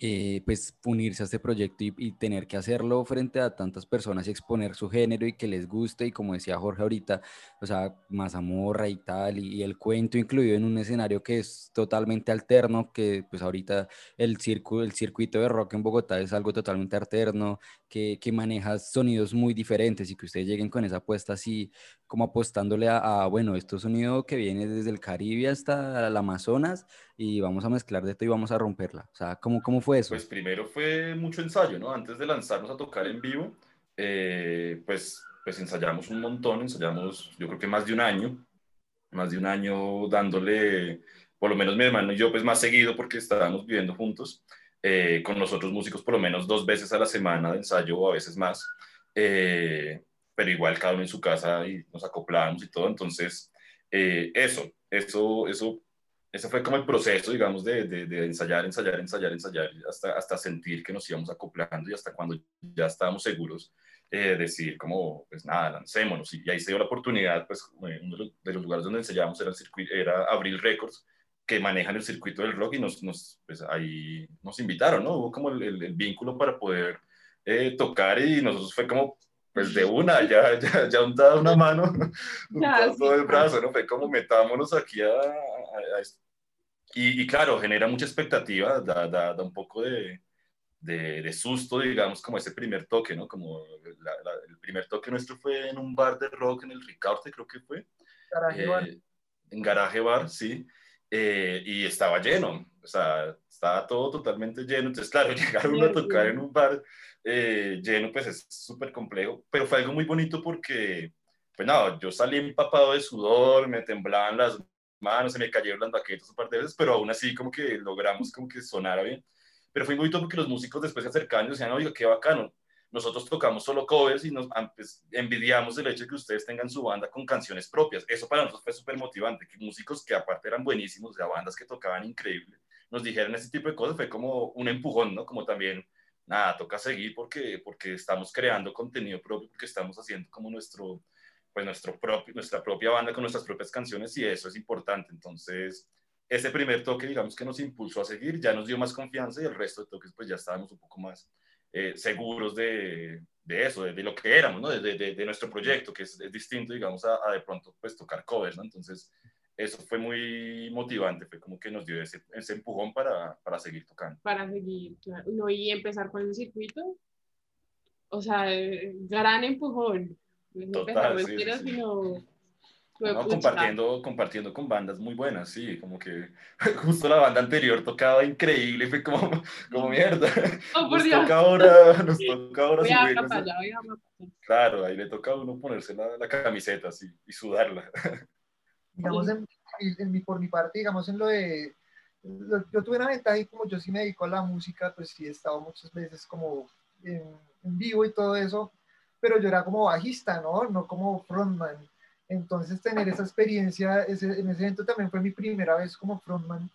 eh, pues unirse a este proyecto y, tener que hacerlo frente a tantas personas y exponer su género y que les guste y como decía Jorge ahorita, o sea, mazamorra y tal y, el cuento incluido en un escenario que es totalmente alterno, que pues ahorita el, circo, el circuito de rock en Bogotá es algo totalmente alterno, que, que maneja sonidos muy diferentes y que ustedes lleguen con esa apuesta así como apostándole a, bueno, esto es sonido que viene desde el Caribe hasta el Amazonas y vamos a mezclar de esto y vamos a romperla. O sea, ¿cómo, cómo fue eso? Pues primero fue mucho ensayo, ¿no? Antes de lanzarnos a tocar en vivo, eh, pues, pues ensayamos un montón, ensayamos yo creo que más de un año, más de un año dándole, por lo menos mi hermano y yo, pues más seguido porque estábamos viviendo juntos, eh, con los otros músicos por lo menos dos veces a la semana de ensayo o a veces más. Eh, pero igual cada uno en su casa y nos acoplábamos y todo. Entonces, eh, eso, eso, eso, ese fue como el proceso, digamos, de, de, ensayar, ensayar, ensayar, ensayar, hasta, hasta sentir que nos íbamos acoplando y hasta cuando ya estábamos seguros, eh, decir como, pues nada, lancémonos. Y, ahí se dio la oportunidad, pues uno de los, lugares donde ensayábamos era, el circuito, era Abril Records, que manejan el circuito del rock y nos, nos pues ahí nos invitaron, ¿no? Hubo como el, el, vínculo para poder eh, tocar y nosotros fue como, pues de una, ya, ya, ya untado una mano, todo el brazo, ¿no? Fue como metámonos aquí a, a, esto. Y, y, claro, genera mucha expectativa, da, da, da un poco de, de, de, susto, digamos, como ese primer toque, ¿no? Como la, la, el primer toque nuestro fue en un bar de rock en el Ricarte, creo que fue. Garaje bar. Eh, en Garaje Bar, sí. Eh, y estaba lleno, o sea, estaba todo totalmente lleno. Entonces, claro, llegar uno a tocar en un bar eh, lleno, pues es súper complejo, pero fue algo muy bonito porque, pues nada, yo salí empapado de sudor, me temblaban las manos, se me cayeron las baquetas un par de veces, pero aún así como que logramos como que sonara bien. Pero fue muy bonito porque los músicos después se acercaban y decían, oiga, qué bacano, nosotros tocamos solo covers y nos pues, envidiamos el hecho de que ustedes tengan su banda con canciones propias. Eso para nosotros fue súper motivante, que músicos que aparte eran buenísimos, de bandas que tocaban increíble, nos dijeran ese tipo de cosas, fue como un empujón, ¿no? Como también nada, toca seguir porque, porque estamos creando contenido propio, porque estamos haciendo como nuestro, pues nuestro propio, nuestra propia banda con nuestras propias canciones y eso es importante. Entonces, ese primer toque, digamos que nos impulsó a seguir, ya nos dio más confianza y el resto de toques, pues ya estábamos un poco más eh, seguros de, de, eso, de, lo que éramos, ¿no? De, de, nuestro proyecto, que es, distinto, digamos, a, a, de pronto, pues tocar covers, ¿no? Entonces, eso fue muy motivante, fue como que nos dio ese, ese empujón para, para, seguir tocando. Para seguir, claro. No, y empezar con el circuito, o sea, gran empujón. Total, sí, sí, sí. Sino... No, compartiendo, compartiendo con bandas muy buenas, sí, como que justo la banda anterior tocaba increíble, fue como, como mierda. Oh, por nos, Dios. toca ahora, nos toca ahora voy a allá, voy a Claro, ahí le toca a uno ponerse la, la camiseta así y sudarla digamos, en, en, mi, por mi parte, digamos, en lo de, lo, yo tuve una ventaja y como yo sí me dedico a la música, pues sí he estado muchas veces como en, en, vivo y todo eso, pero yo era como bajista, ¿no? No como frontman. Entonces tener esa experiencia, ese, en ese evento también fue mi primera vez como frontman,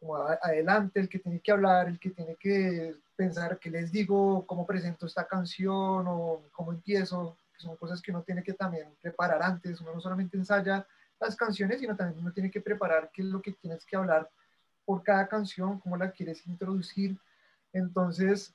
como adelante, el que tiene que hablar, el que tiene que pensar qué les digo, cómo presento esta canción o cómo empiezo, que son cosas que uno tiene que también preparar antes, uno no solamente ensaya, las canciones, sino también uno tiene que preparar qué es lo que tienes que hablar por cada canción, cómo la quieres introducir. Entonces,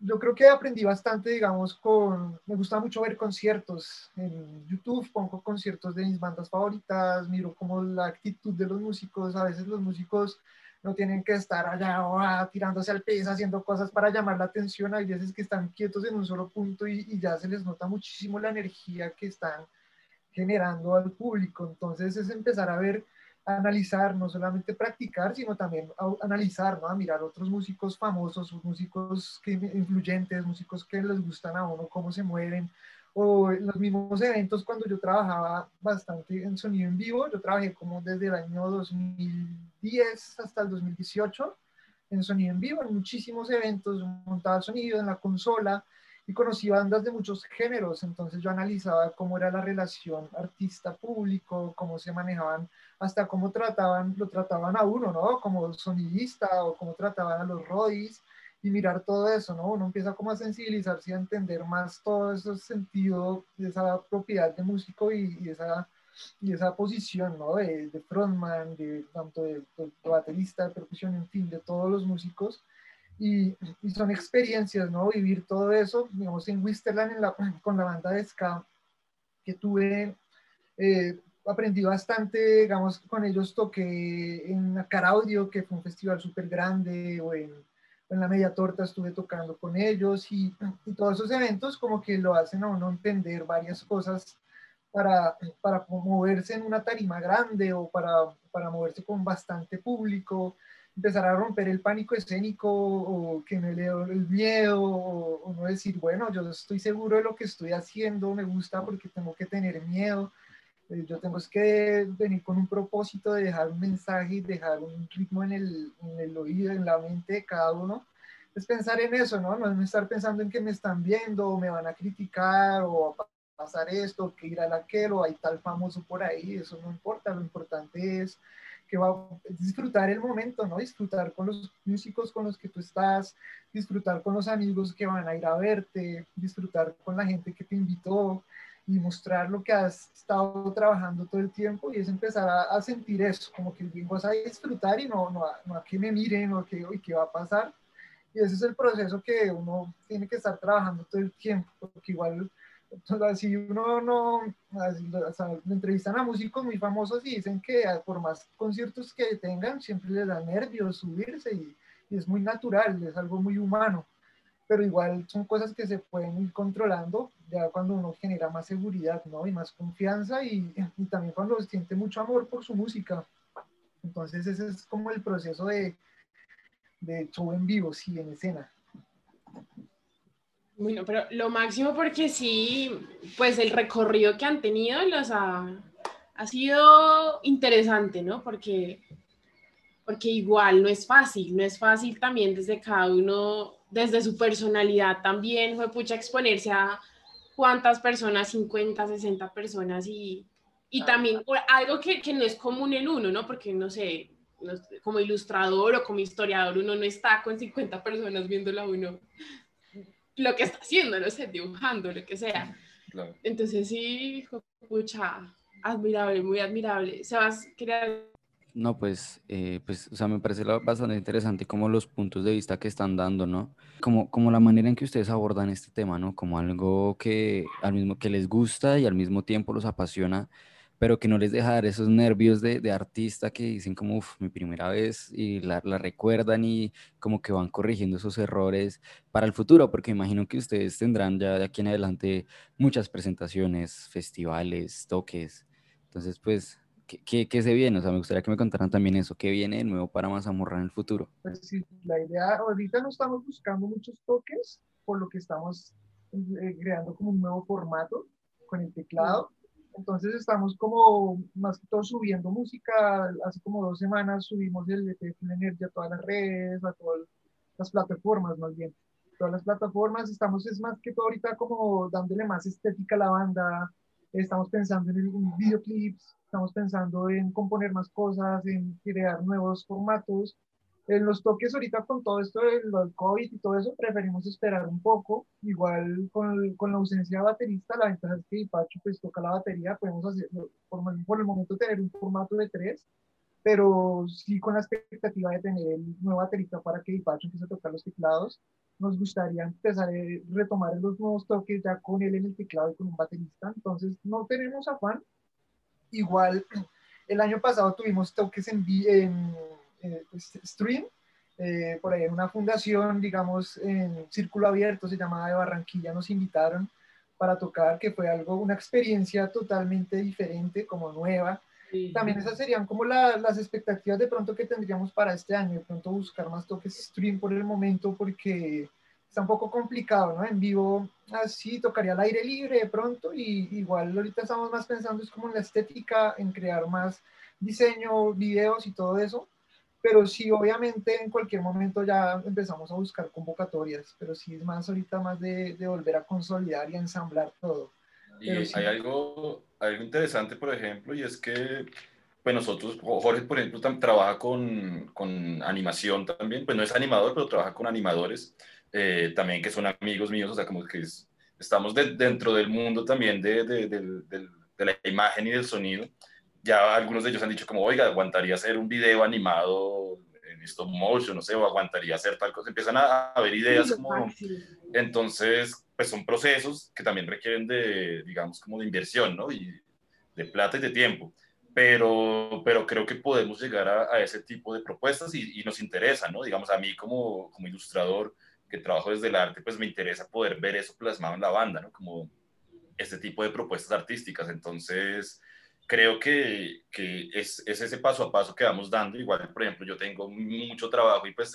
yo creo que aprendí bastante, digamos, con, me gusta mucho ver conciertos en YouTube, pongo conciertos de mis bandas favoritas, miro como la actitud de los músicos, a veces los músicos no tienen que estar allá ah, tirándose al piso, haciendo cosas para llamar la atención, hay veces que están quietos en un solo punto y, y ya se les nota muchísimo la energía que están generando al público, entonces es empezar a ver analizar, no solamente practicar, sino también analizar, ¿no? a mirar otros músicos famosos, músicos que, influyentes, músicos que les gustan a uno, cómo se mueven, o en los mismos eventos cuando yo trabajaba bastante en sonido en vivo, yo trabajé como desde el año 2010 hasta el 2018 en sonido en vivo, en muchísimos eventos, montaba sonido en la consola, y conocí bandas de muchos géneros, entonces yo analizaba cómo era la relación artista-público, cómo se manejaban, hasta cómo trataban, lo trataban a uno, ¿no? Como sonidista o cómo trataban a los rodis y mirar todo eso, ¿no? Uno empieza como a sensibilizarse y a entender más todo ese sentido de esa propiedad de músico y, y esa y esa posición, ¿no? De, de frontman, de tanto de, de, baterista, de percusión, en fin, de todos los músicos y, y, son experiencias, ¿no? Vivir todo eso, digamos, en Wisterland en la, con la banda de ska que tuve, eh, aprendí bastante, digamos, con ellos toqué en Caraudio, que fue un festival súper grande, o en, en, la Media Torta estuve tocando con ellos, y, y, todos esos eventos como que lo hacen a uno entender varias cosas para, para moverse en una tarima grande o para, para moverse con bastante público, empezar a romper el pánico escénico o que me leo el miedo o, o, no decir, bueno, yo estoy seguro de lo que estoy haciendo, me gusta porque tengo que tener miedo, eh, yo tengo que venir con un propósito de dejar un mensaje y dejar un ritmo en el, en el oído, en la mente de cada uno. Es pensar en eso, ¿no? No es estar pensando en que me están viendo o me van a criticar o a pasar esto, que ir a aquel o hay tal famoso por ahí, eso no importa, lo importante es que va a disfrutar el momento, ¿no? Disfrutar con los músicos con los que tú estás, disfrutar con los amigos que van a ir a verte, disfrutar con la gente que te invitó y mostrar lo que has estado trabajando todo el tiempo y es empezar a, a sentir eso, como que vas a disfrutar y no, no, a, no a que me miren o que, ¿qué va a pasar? Y ese es el proceso que uno tiene que estar trabajando todo el tiempo, porque igual si uno no, o sea, entrevistan a músicos muy famosos y dicen que por más conciertos que tengan, siempre les da nervios subirse y, y, es muy natural, es algo muy humano, pero igual son cosas que se pueden ir controlando ya cuando uno genera más seguridad, ¿no? Y más confianza y, y también cuando siente mucho amor por su música. Entonces ese es como el proceso de, de show en vivo, sí, en escena. Bueno, pero lo máximo porque sí, pues el recorrido que han tenido los ha, ha sido interesante, ¿no? Porque, porque igual no es fácil, no es fácil también desde cada uno, desde su personalidad también, fue pucha exponerse a cuántas personas, 50, 60 personas y, y también algo que, que no es común en uno, ¿no? Porque no sé, como ilustrador o como historiador uno no está con 50 personas viéndolo a uno lo que está haciendo, no sé, dibujando, lo que sea. Claro. Entonces sí, pucha, admirable, muy admirable. Sebas, quería... No, pues, eh, pues, o sea, me parece bastante interesante como los puntos de vista que están dando, ¿no? Como, como la manera en que ustedes abordan este tema, ¿no? Como algo que al mismo que les gusta y al mismo tiempo los apasiona pero que no les deja dar esos nervios de, de artista que dicen como, uff, mi primera vez y la, la, recuerdan y como que van corrigiendo esos errores para el futuro, porque imagino que ustedes tendrán ya de aquí en adelante muchas presentaciones, festivales, toques. Entonces, pues, ¿qué, qué, qué se viene? O sea, me gustaría que me contaran también eso, ¿qué viene de nuevo para Mazamorra en el futuro? Pues sí, la idea, ahorita no estamos buscando muchos toques, por lo que estamos eh, creando como un nuevo formato con el teclado. Entonces estamos como más que todo subiendo música. Hace como dos semanas subimos el EP Full Energy a todas las redes, a todas las plataformas más bien. Todas las plataformas estamos es más que todo ahorita como dándole más estética a la banda. Estamos pensando en, en videoclips, estamos pensando en componer más cosas, en crear nuevos formatos. En los toques ahorita con todo esto del COVID y todo eso, preferimos esperar un poco. Igual con, con la ausencia de baterista, la ventaja es que Pacho pues toca la batería, podemos hacerlo, por, por el momento tener un formato de tres, pero sí con la expectativa de tener el nuevo baterista para que Pacho empiece a tocar los teclados. Nos gustaría empezar a retomar los nuevos toques ya con él en el teclado y con un baterista. Entonces no tenemos afán. Igual el año pasado tuvimos toques en, en eh, pues, stream, eh, por ahí en una fundación, digamos, en Círculo Abierto, se llamaba de Barranquilla, nos invitaron para tocar, que fue algo, una experiencia totalmente diferente, como nueva. También esas serían como la- las expectativas de pronto que tendríamos para este año, de pronto buscar más toques stream por el momento, porque está un poco complicado, ¿no? En vivo, así tocaría al aire libre de pronto, y igual ahorita estamos más pensando es como en la estética, en crear más diseño, videos y todo eso, pero sí, obviamente en cualquier momento ya empezamos a buscar convocatorias, pero sí es más ahorita más de, de volver a consolidar y ensamblar todo. Y Pero sí. hay algo, algo interesante, por ejemplo, y es que pues nosotros, Jorge, por ejemplo, tam- trabaja con, con animación también, pues no es animador, pero trabaja con animadores eh, también que son amigos míos, o sea, como que es- estamos de- dentro del mundo también de, de, de la imagen y del sonido. Ya algunos de ellos han dicho como, oiga, aguantaría hacer un video animado en stop motion, no sé, o aguantaría hacer tal cosa. Empiezan a, ver ideas como... Entonces, pues son procesos que también requieren de, digamos, como de inversión, ¿no? Y de plata y de tiempo. Pero, pero creo que podemos llegar a, a ese tipo de propuestas y, y nos interesa, ¿no? Digamos, a mí como, como ilustrador que trabajo desde el arte, pues me interesa poder ver eso plasmado en la banda, ¿no? Como este tipo de propuestas artísticas. Entonces, creo que, que es, es ese paso a paso que vamos dando. Igual, por ejemplo, yo tengo mucho trabajo y pues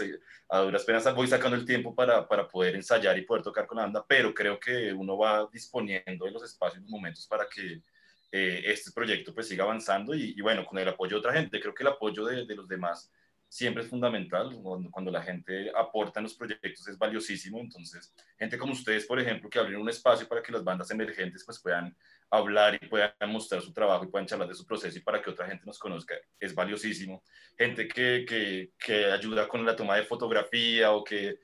a duras penas voy sacando el tiempo para, para poder ensayar y poder tocar con la banda, pero creo que uno va disponiendo de los espacios y momentos para que eh, este proyecto pues siga avanzando y, y, bueno, con el apoyo de otra gente. Creo que el apoyo de, de los demás siempre es fundamental. Cuando, cuando, la gente aporta en los proyectos es valiosísimo. Entonces, gente como ustedes, por ejemplo, que abren un espacio para que las bandas emergentes pues puedan hablar y puedan mostrar su trabajo y puedan charlar de su proceso y para que otra gente nos conozca, es valiosísimo. Gente que, que, que ayuda con la toma de fotografía o que,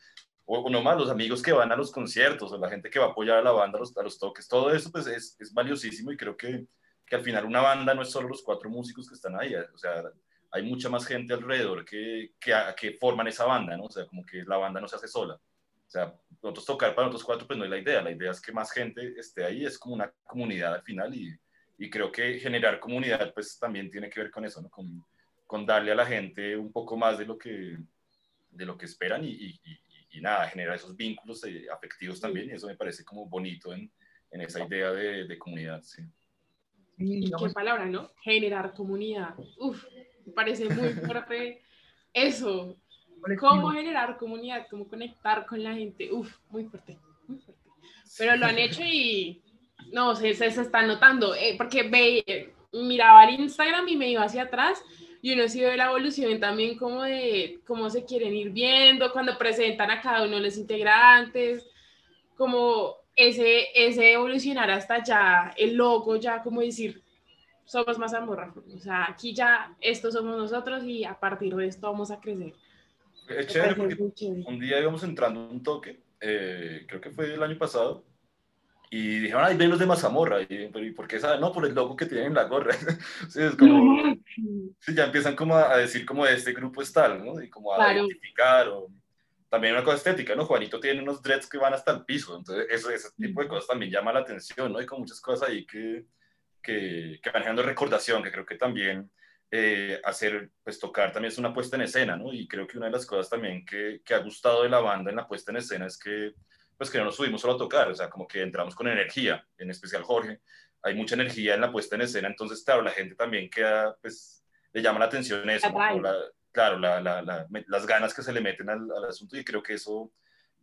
o nomás los amigos que van a los conciertos o la gente que va a apoyar a la banda a los, a los toques, todo eso pues es, es valiosísimo y creo que, que al final una banda no es solo los cuatro músicos que están ahí, o sea, hay mucha más gente alrededor que, que, que, forman esa banda, ¿no? O sea, como que la banda no se hace sola. O sea, nosotros tocar para nosotros cuatro, pues no es la idea. La idea es que más gente esté ahí, es como una comunidad al final y, y creo que generar comunidad, pues también tiene que ver con eso, ¿no? Con, con darle a la gente un poco más de lo que, de lo que esperan y, y, y nada, generar esos vínculos eh, afectivos también y eso me parece como bonito en, en esa idea de, de comunidad, sí. Y qué palabra, ¿no? Generar comunidad. Uf, me parece muy fuerte eso. ¿Cómo generar comunidad? ¿Cómo conectar con la gente? Uf, muy fuerte, muy fuerte. Pero lo han hecho y no, se, se, se está notando. Eh, porque ve, miraba el Instagram y me iba hacia atrás y uno sí ve la evolución también como de cómo se quieren ir viendo, cuando presentan a cada uno de los integrantes, como ese, ese evolucionar hasta ya el logo, ya como decir, somos más amorra. O sea, aquí ya estos somos nosotros y a partir de esto vamos a crecer. Es chévere porque un día íbamos entrando un toque, eh, creo que fue el año pasado, y dijeron, ay, ven los de Mazamorra. Y, ¿y por qué saben? No, por el logo que tienen en la gorra. sí, es como, sí, ya empiezan como a, decir como este grupo es tal, ¿no? Y como a claro. identificar. O, también una cosa estética, ¿no? Juanito tiene unos dreads que van hasta el piso. Entonces, eso, ese tipo de cosas también llama la atención, ¿no? Hay como muchas cosas ahí que, que, que van generando recordación, que creo que también eh, hacer, pues tocar también es una puesta en escena, ¿no? Y creo que una de las cosas también que, que ha gustado de la banda en la puesta en escena es que pues que no nos subimos solo a tocar, o sea, como que entramos con energía, en especial Jorge, hay mucha energía en la puesta en escena, entonces, claro, la gente también queda, pues, le llama la atención eso, como la, claro, la, la, la, las ganas que se le meten al, al, asunto y creo que eso,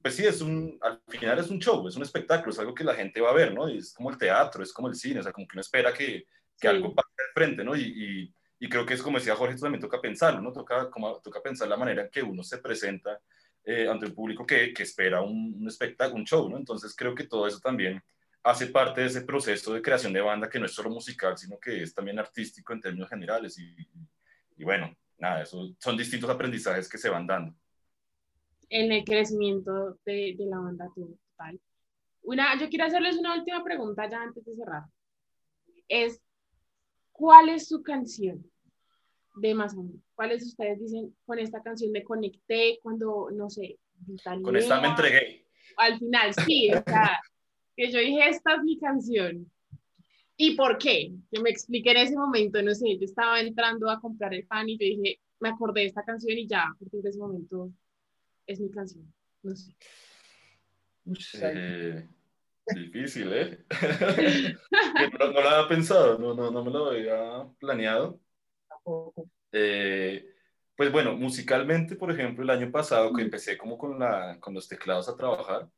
pues sí, es un, al final es un show, es un espectáculo, es algo que la gente va a ver, ¿no? Y es como el teatro, es como el cine, o sea, como que uno espera que, que sí. algo pase al frente, ¿no? Y, y, y, creo que es como decía Jorge, esto también toca pensarlo, ¿no? Toca, como, toca pensar la manera en que uno se presenta eh, ante el público que, que espera un, un, espectáculo, un show, ¿no? Entonces creo que todo eso también hace parte de ese proceso de creación de banda que no es solo musical, sino que es también artístico en términos generales. Y, y bueno, nada, eso son distintos aprendizajes que se van dando. En el crecimiento de, de la banda total. Una, yo quiero hacerles una última pregunta ya antes de cerrar. Es, ¿cuál es su canción de más o menos? ¿Cuáles ustedes dicen, con esta canción me conecté cuando, no sé, con esta me entregué. Al final, sí, o sea, que yo dije, esta es mi canción. ¿Y por qué? Que me expliqué en ese momento, no sé, yo estaba entrando a comprar el pan y yo dije, me acordé de esta canción y ya, a partir de ese momento es mi canción. No sé. Eh, difícil, ¿eh? no, no, lo había pensado, no, no, no me lo había planeado. Eh, pues bueno, musicalmente, por ejemplo, el año pasado que empecé como con, la, con los teclados a trabajar,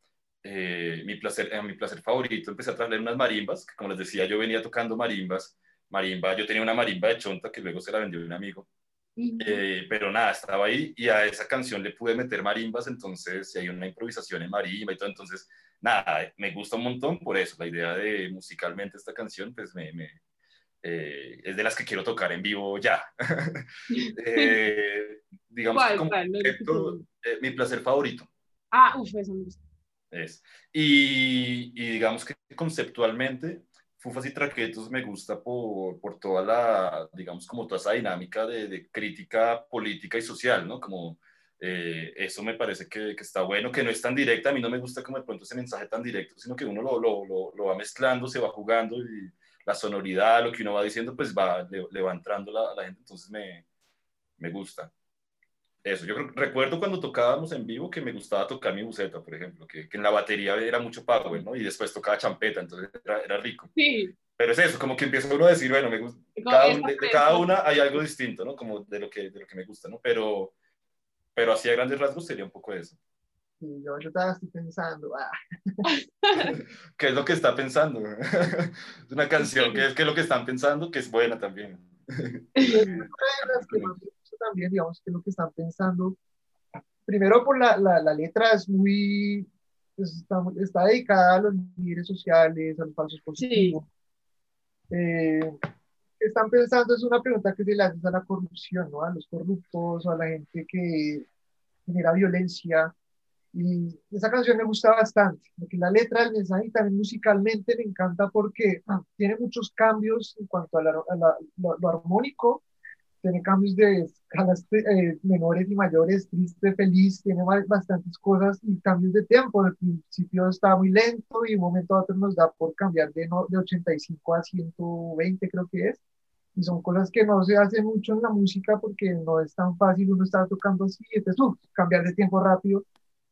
eh, mi, placer, eh, mi placer favorito, empecé a traer unas marimbas, que como les decía, yo venía tocando marimbas, marimba, yo tenía una marimba de chonta que luego se la vendió un amigo, eh, pero nada, estaba ahí y a esa canción le pude meter marimbas, entonces hay una improvisación en marimba y todo, entonces nada, me gusta un montón por eso, la idea de musicalmente esta canción, pues me, me eh, es de las que quiero tocar en vivo ya. eh, digamos ¿Cuál, como cuál? Proyecto, eh, mi placer favorito. Ah, uff, eso me gusta. Es. Y, y digamos que conceptualmente, Fufas y Traquetos me gusta por, por toda la, digamos, como toda esa dinámica de, de crítica política y social, ¿no? Como eh, eso me parece que, que, está bueno, que no es tan directa, a mí no me gusta como de pronto ese mensaje tan directo, sino que uno lo, lo, lo, lo va mezclando, se va jugando y la sonoridad, lo que uno va diciendo, pues va, le, le va entrando la, a la gente, entonces me, me gusta. Eso, yo creo, recuerdo cuando tocábamos en vivo que me gustaba tocar mi buceta, por ejemplo, que, que en la batería era mucho power, ¿no? Y después tocaba champeta, entonces era, era rico. Sí. Pero es eso, como que empieza uno a decir, bueno, me gusta, cada, de, de, cada una hay algo distinto, ¿no? Como de lo que, de lo que me gusta, ¿no? Pero, pero así a grandes rasgos sería un poco eso. Sí, yo, yo estaba estoy pensando, ah. ¿Qué es lo que está pensando? es una canción, ¿qué es, qué es lo que están pensando? Que es buena también. también, digamos, que es lo que están pensando. Primero, por la, la, la letra es muy, pues, está, está, dedicada a los líderes sociales, a los falsos positivos. Sí. Eh, están pensando es una pregunta que se le hace a la corrupción, ¿no? A los corruptos, a la gente que genera violencia. Y esa canción me gusta bastante, porque la letra, el mensaje y también musicalmente me encanta porque ah, tiene muchos cambios en cuanto a, lo, armónico, tiene cambios de escalas eh, menores y mayores, triste, feliz, tiene bastantes cosas y cambios de tiempo. Al principio está muy lento y un momento a otro nos da por cambiar de, no, de 85 a 120 creo que es. Y son cosas que no se hacen mucho en la música porque no es tan fácil uno estar tocando así, entonces uh, cambiar de tiempo rápido.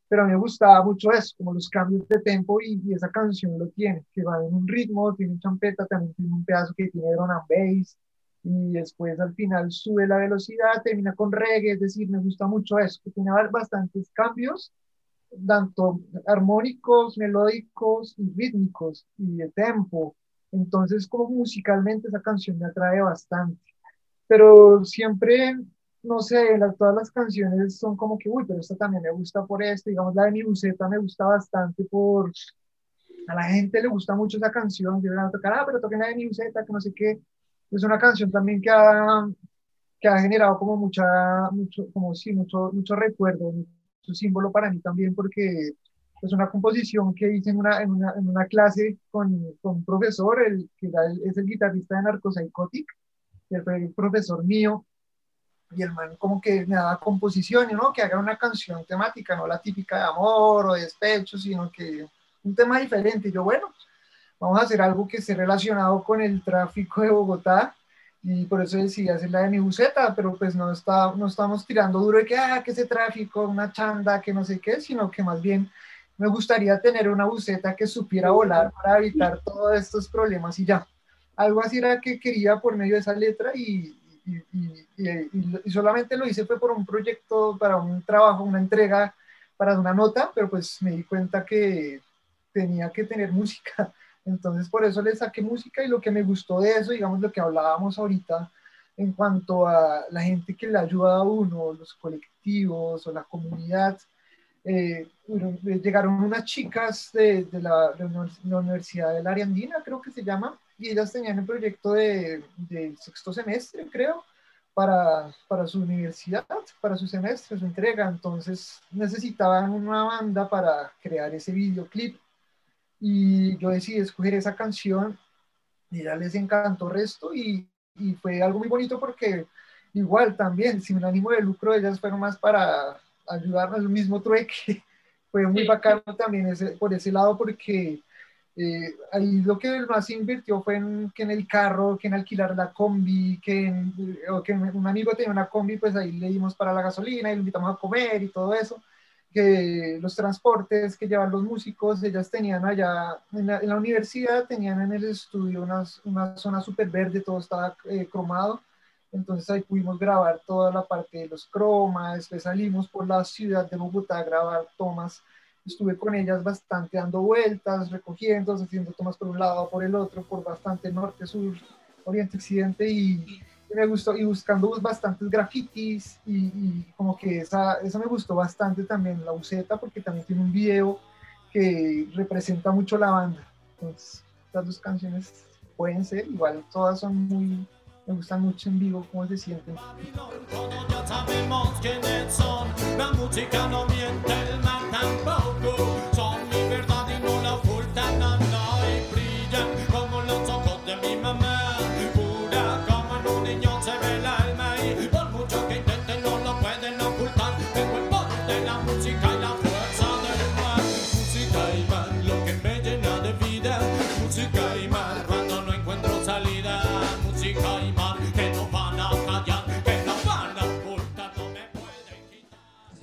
Pero a mí me gustaba mucho eso, como los cambios de tempo y, y esa canción lo tiene, que va en un ritmo, tiene champeta, también tiene un pedazo que tiene drum and bass, y después al final sube la velocidad, termina con reggae, es decir, me gusta mucho eso, que tiene bastantes cambios, tanto armónicos, melódicos y rítmicos y de tempo. Entonces, como musicalmente esa canción me atrae bastante. Pero siempre, no sé, la, todas las canciones son como que, uy, pero esta también me gusta por esto, digamos, la de mi buceta me gusta bastante por... A la gente le gusta mucho esa canción, van a tocar, ah, pero toquen la de mi buceta, que no sé qué es una canción también que ha, que ha generado como mucha, mucho, como sí, mucho, mucho recuerdo, mucho símbolo para mí también, porque es una composición que hice en una, en una, en una clase con, con, un profesor, el, que era el, es el guitarrista de Narcopsychotic, que fue el profesor mío, y el man como que me daba composición, ¿no? Que haga una canción temática, no la típica de amor o de despecho, sino que un tema diferente. Y yo, bueno, vamos a hacer algo que esté relacionado con el tráfico de Bogotá y por eso decidí hacer la de mi buceta, pero pues no, está, no estamos tirando duro de que, ah, que ese tráfico, una chanda, que no sé qué, sino que más bien me gustaría tener una buceta que supiera volar para evitar todos estos problemas y ya. Algo así era que quería por medio de esa letra y, y, y, y, solamente lo hice fue por un proyecto, para un trabajo, una entrega, para una nota, pero pues me di cuenta que tenía que tener música entonces, por eso le saqué música y lo que me gustó de eso, digamos, lo que hablábamos ahorita en cuanto a la gente que le ayuda a uno, los colectivos o la comunidad. Eh, bueno, llegaron unas chicas de, de, la, de, la, Universidad de la Ariandina, creo que se llama, y ellas tenían un proyecto de, de sexto semestre, creo, para, para su universidad, para su semestre, su entrega. Entonces necesitaban una banda para crear ese videoclip. Y yo decidí escoger esa canción y ya les encantó el resto y, y fue algo muy bonito porque igual también, sin ánimo de lucro, ellas fueron más para ayudarnos al mismo trueque. Fue muy bacano también ese, por ese lado porque eh, ahí lo que más invirtió fue en, que en el carro, que en alquilar la combi, que, en- o que un amigo tenía una combi, pues ahí le dimos para la gasolina y lo invitamos a comer y todo eso. Que los transportes que llevan los músicos, ellas tenían allá en la, en la universidad, tenían en el estudio unas- una zona súper verde, todo estaba eh, cromado. Entonces ahí pudimos grabar toda la parte de los cromas, después salimos por la ciudad de Bogotá a grabar tomas estuve con ellas bastante dando vueltas, recogiendo, haciendo tomas por un lado, por el otro, por bastante norte, sur, oriente, occidente y, me gustó, y buscando bastantes grafitis y, como que esa, esa me gustó bastante también, la buceta, porque también tiene un video que representa mucho la banda. Entonces, las dos canciones pueden ser, igual todas son muy, me gustan mucho en vivo, cómo se sienten.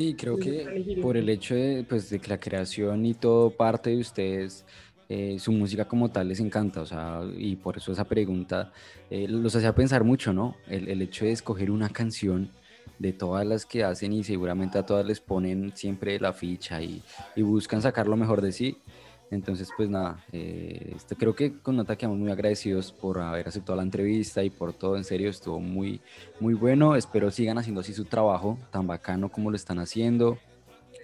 Sí, creo que por el hecho de, pues, de que la creación y todo parte de ustedes, eh, su música como tal les encanta, o sea, y por eso esa pregunta eh, los hacía pensar mucho, ¿no? El, el hecho de escoger una canción de todas las que hacen y seguramente a todas les ponen siempre la ficha y, y buscan sacar lo mejor de sí. Entonces, pues nada, eh, este, creo que con Nota quedamos muy agradecidos por haber aceptado la entrevista y por todo, en serio, estuvo muy, muy bueno. Espero sigan haciendo así su trabajo, tan bacano como lo están haciendo.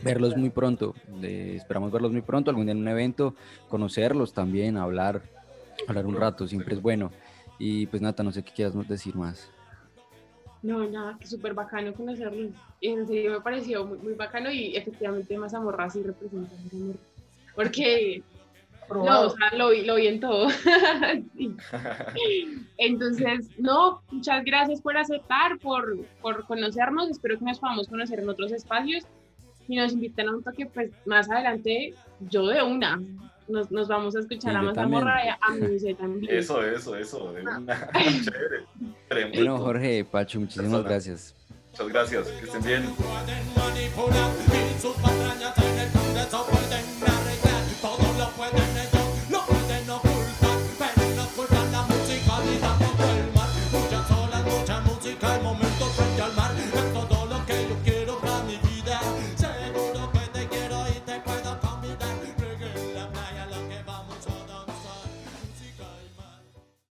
Verlos muy pronto, eh, esperamos verlos muy pronto, algún día en un evento, conocerlos también, hablar, hablar un rato, siempre es bueno. Y pues Nata, no sé qué quieras decir más. No, nada, que súper bacano conocerlo. En serio me pareció muy, muy bacano y efectivamente Mazamorra sí representa. Porque, no, Probado. o sea, lo vi, lo vi en todo. Entonces, no, muchas gracias por aceptar, por, por conocernos. Espero que nos podamos conocer en otros espacios y nos invitan a un toque, pues más adelante, yo de una. Nos, nos vamos a escuchar a Mazamorra y a, a mi también. Eso, eso, eso. de una. Chévere. Tremendo. Bueno, Jorge, Pacho, muchísimas Persona. gracias. Muchas gracias. Que estén bien.